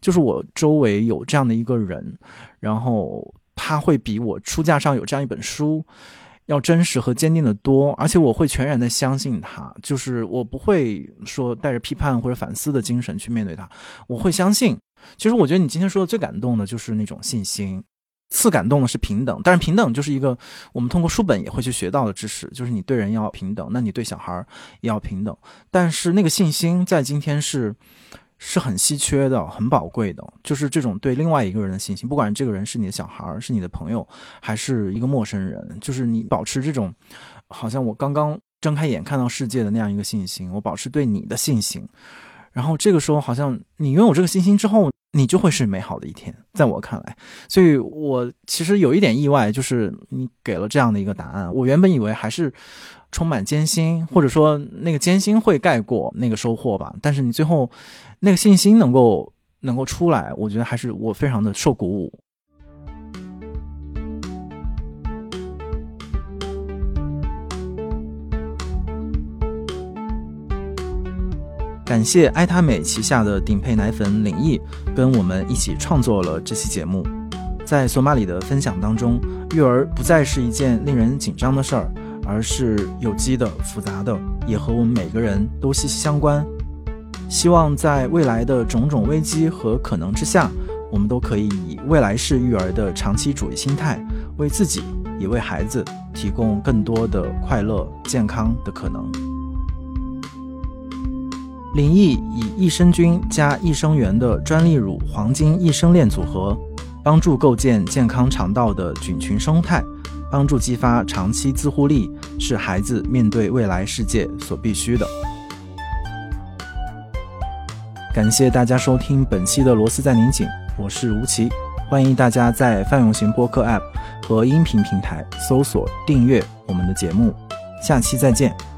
就是我周围有这样的一个人，然后他会比我书架上有这样一本书要真实和坚定的多，而且我会全然的相信他，就是我不会说带着批判或者反思的精神去面对他，我会相信。其实我觉得你今天说的最感动的就是那种信心。次感动的是平等，但是平等就是一个我们通过书本也会去学到的知识，就是你对人要平等，那你对小孩也要平等。但是那个信心在今天是是很稀缺的，很宝贵的，就是这种对另外一个人的信心，不管这个人是你的小孩儿，是你的朋友，还是一个陌生人，就是你保持这种好像我刚刚睁开眼看到世界的那样一个信心，我保持对你的信心，然后这个时候好像你拥有这个信心之后。你就会是美好的一天，在我看来，所以我其实有一点意外，就是你给了这样的一个答案。我原本以为还是充满艰辛，或者说那个艰辛会盖过那个收获吧。但是你最后那个信心能够能够出来，我觉得还是我非常的受鼓舞。感谢爱他美旗下的顶配奶粉领益跟我们一起创作了这期节目。在索马里的分享当中，育儿不再是一件令人紧张的事儿，而是有机的、复杂的，也和我们每个人都息息相关。希望在未来的种种危机和可能之下，我们都可以以未来式育儿的长期主义心态，为自己也为孩子提供更多的快乐、健康的可能。林毅以益生菌加益生元的专利乳黄金益生链组合，帮助构建健康肠道的菌群生态，帮助激发长期自护力，是孩子面对未来世界所必须的。感谢大家收听本期的《螺丝在拧紧》，我是吴奇，欢迎大家在范永贤播客 App 和音频平台搜索订阅我们的节目。下期再见。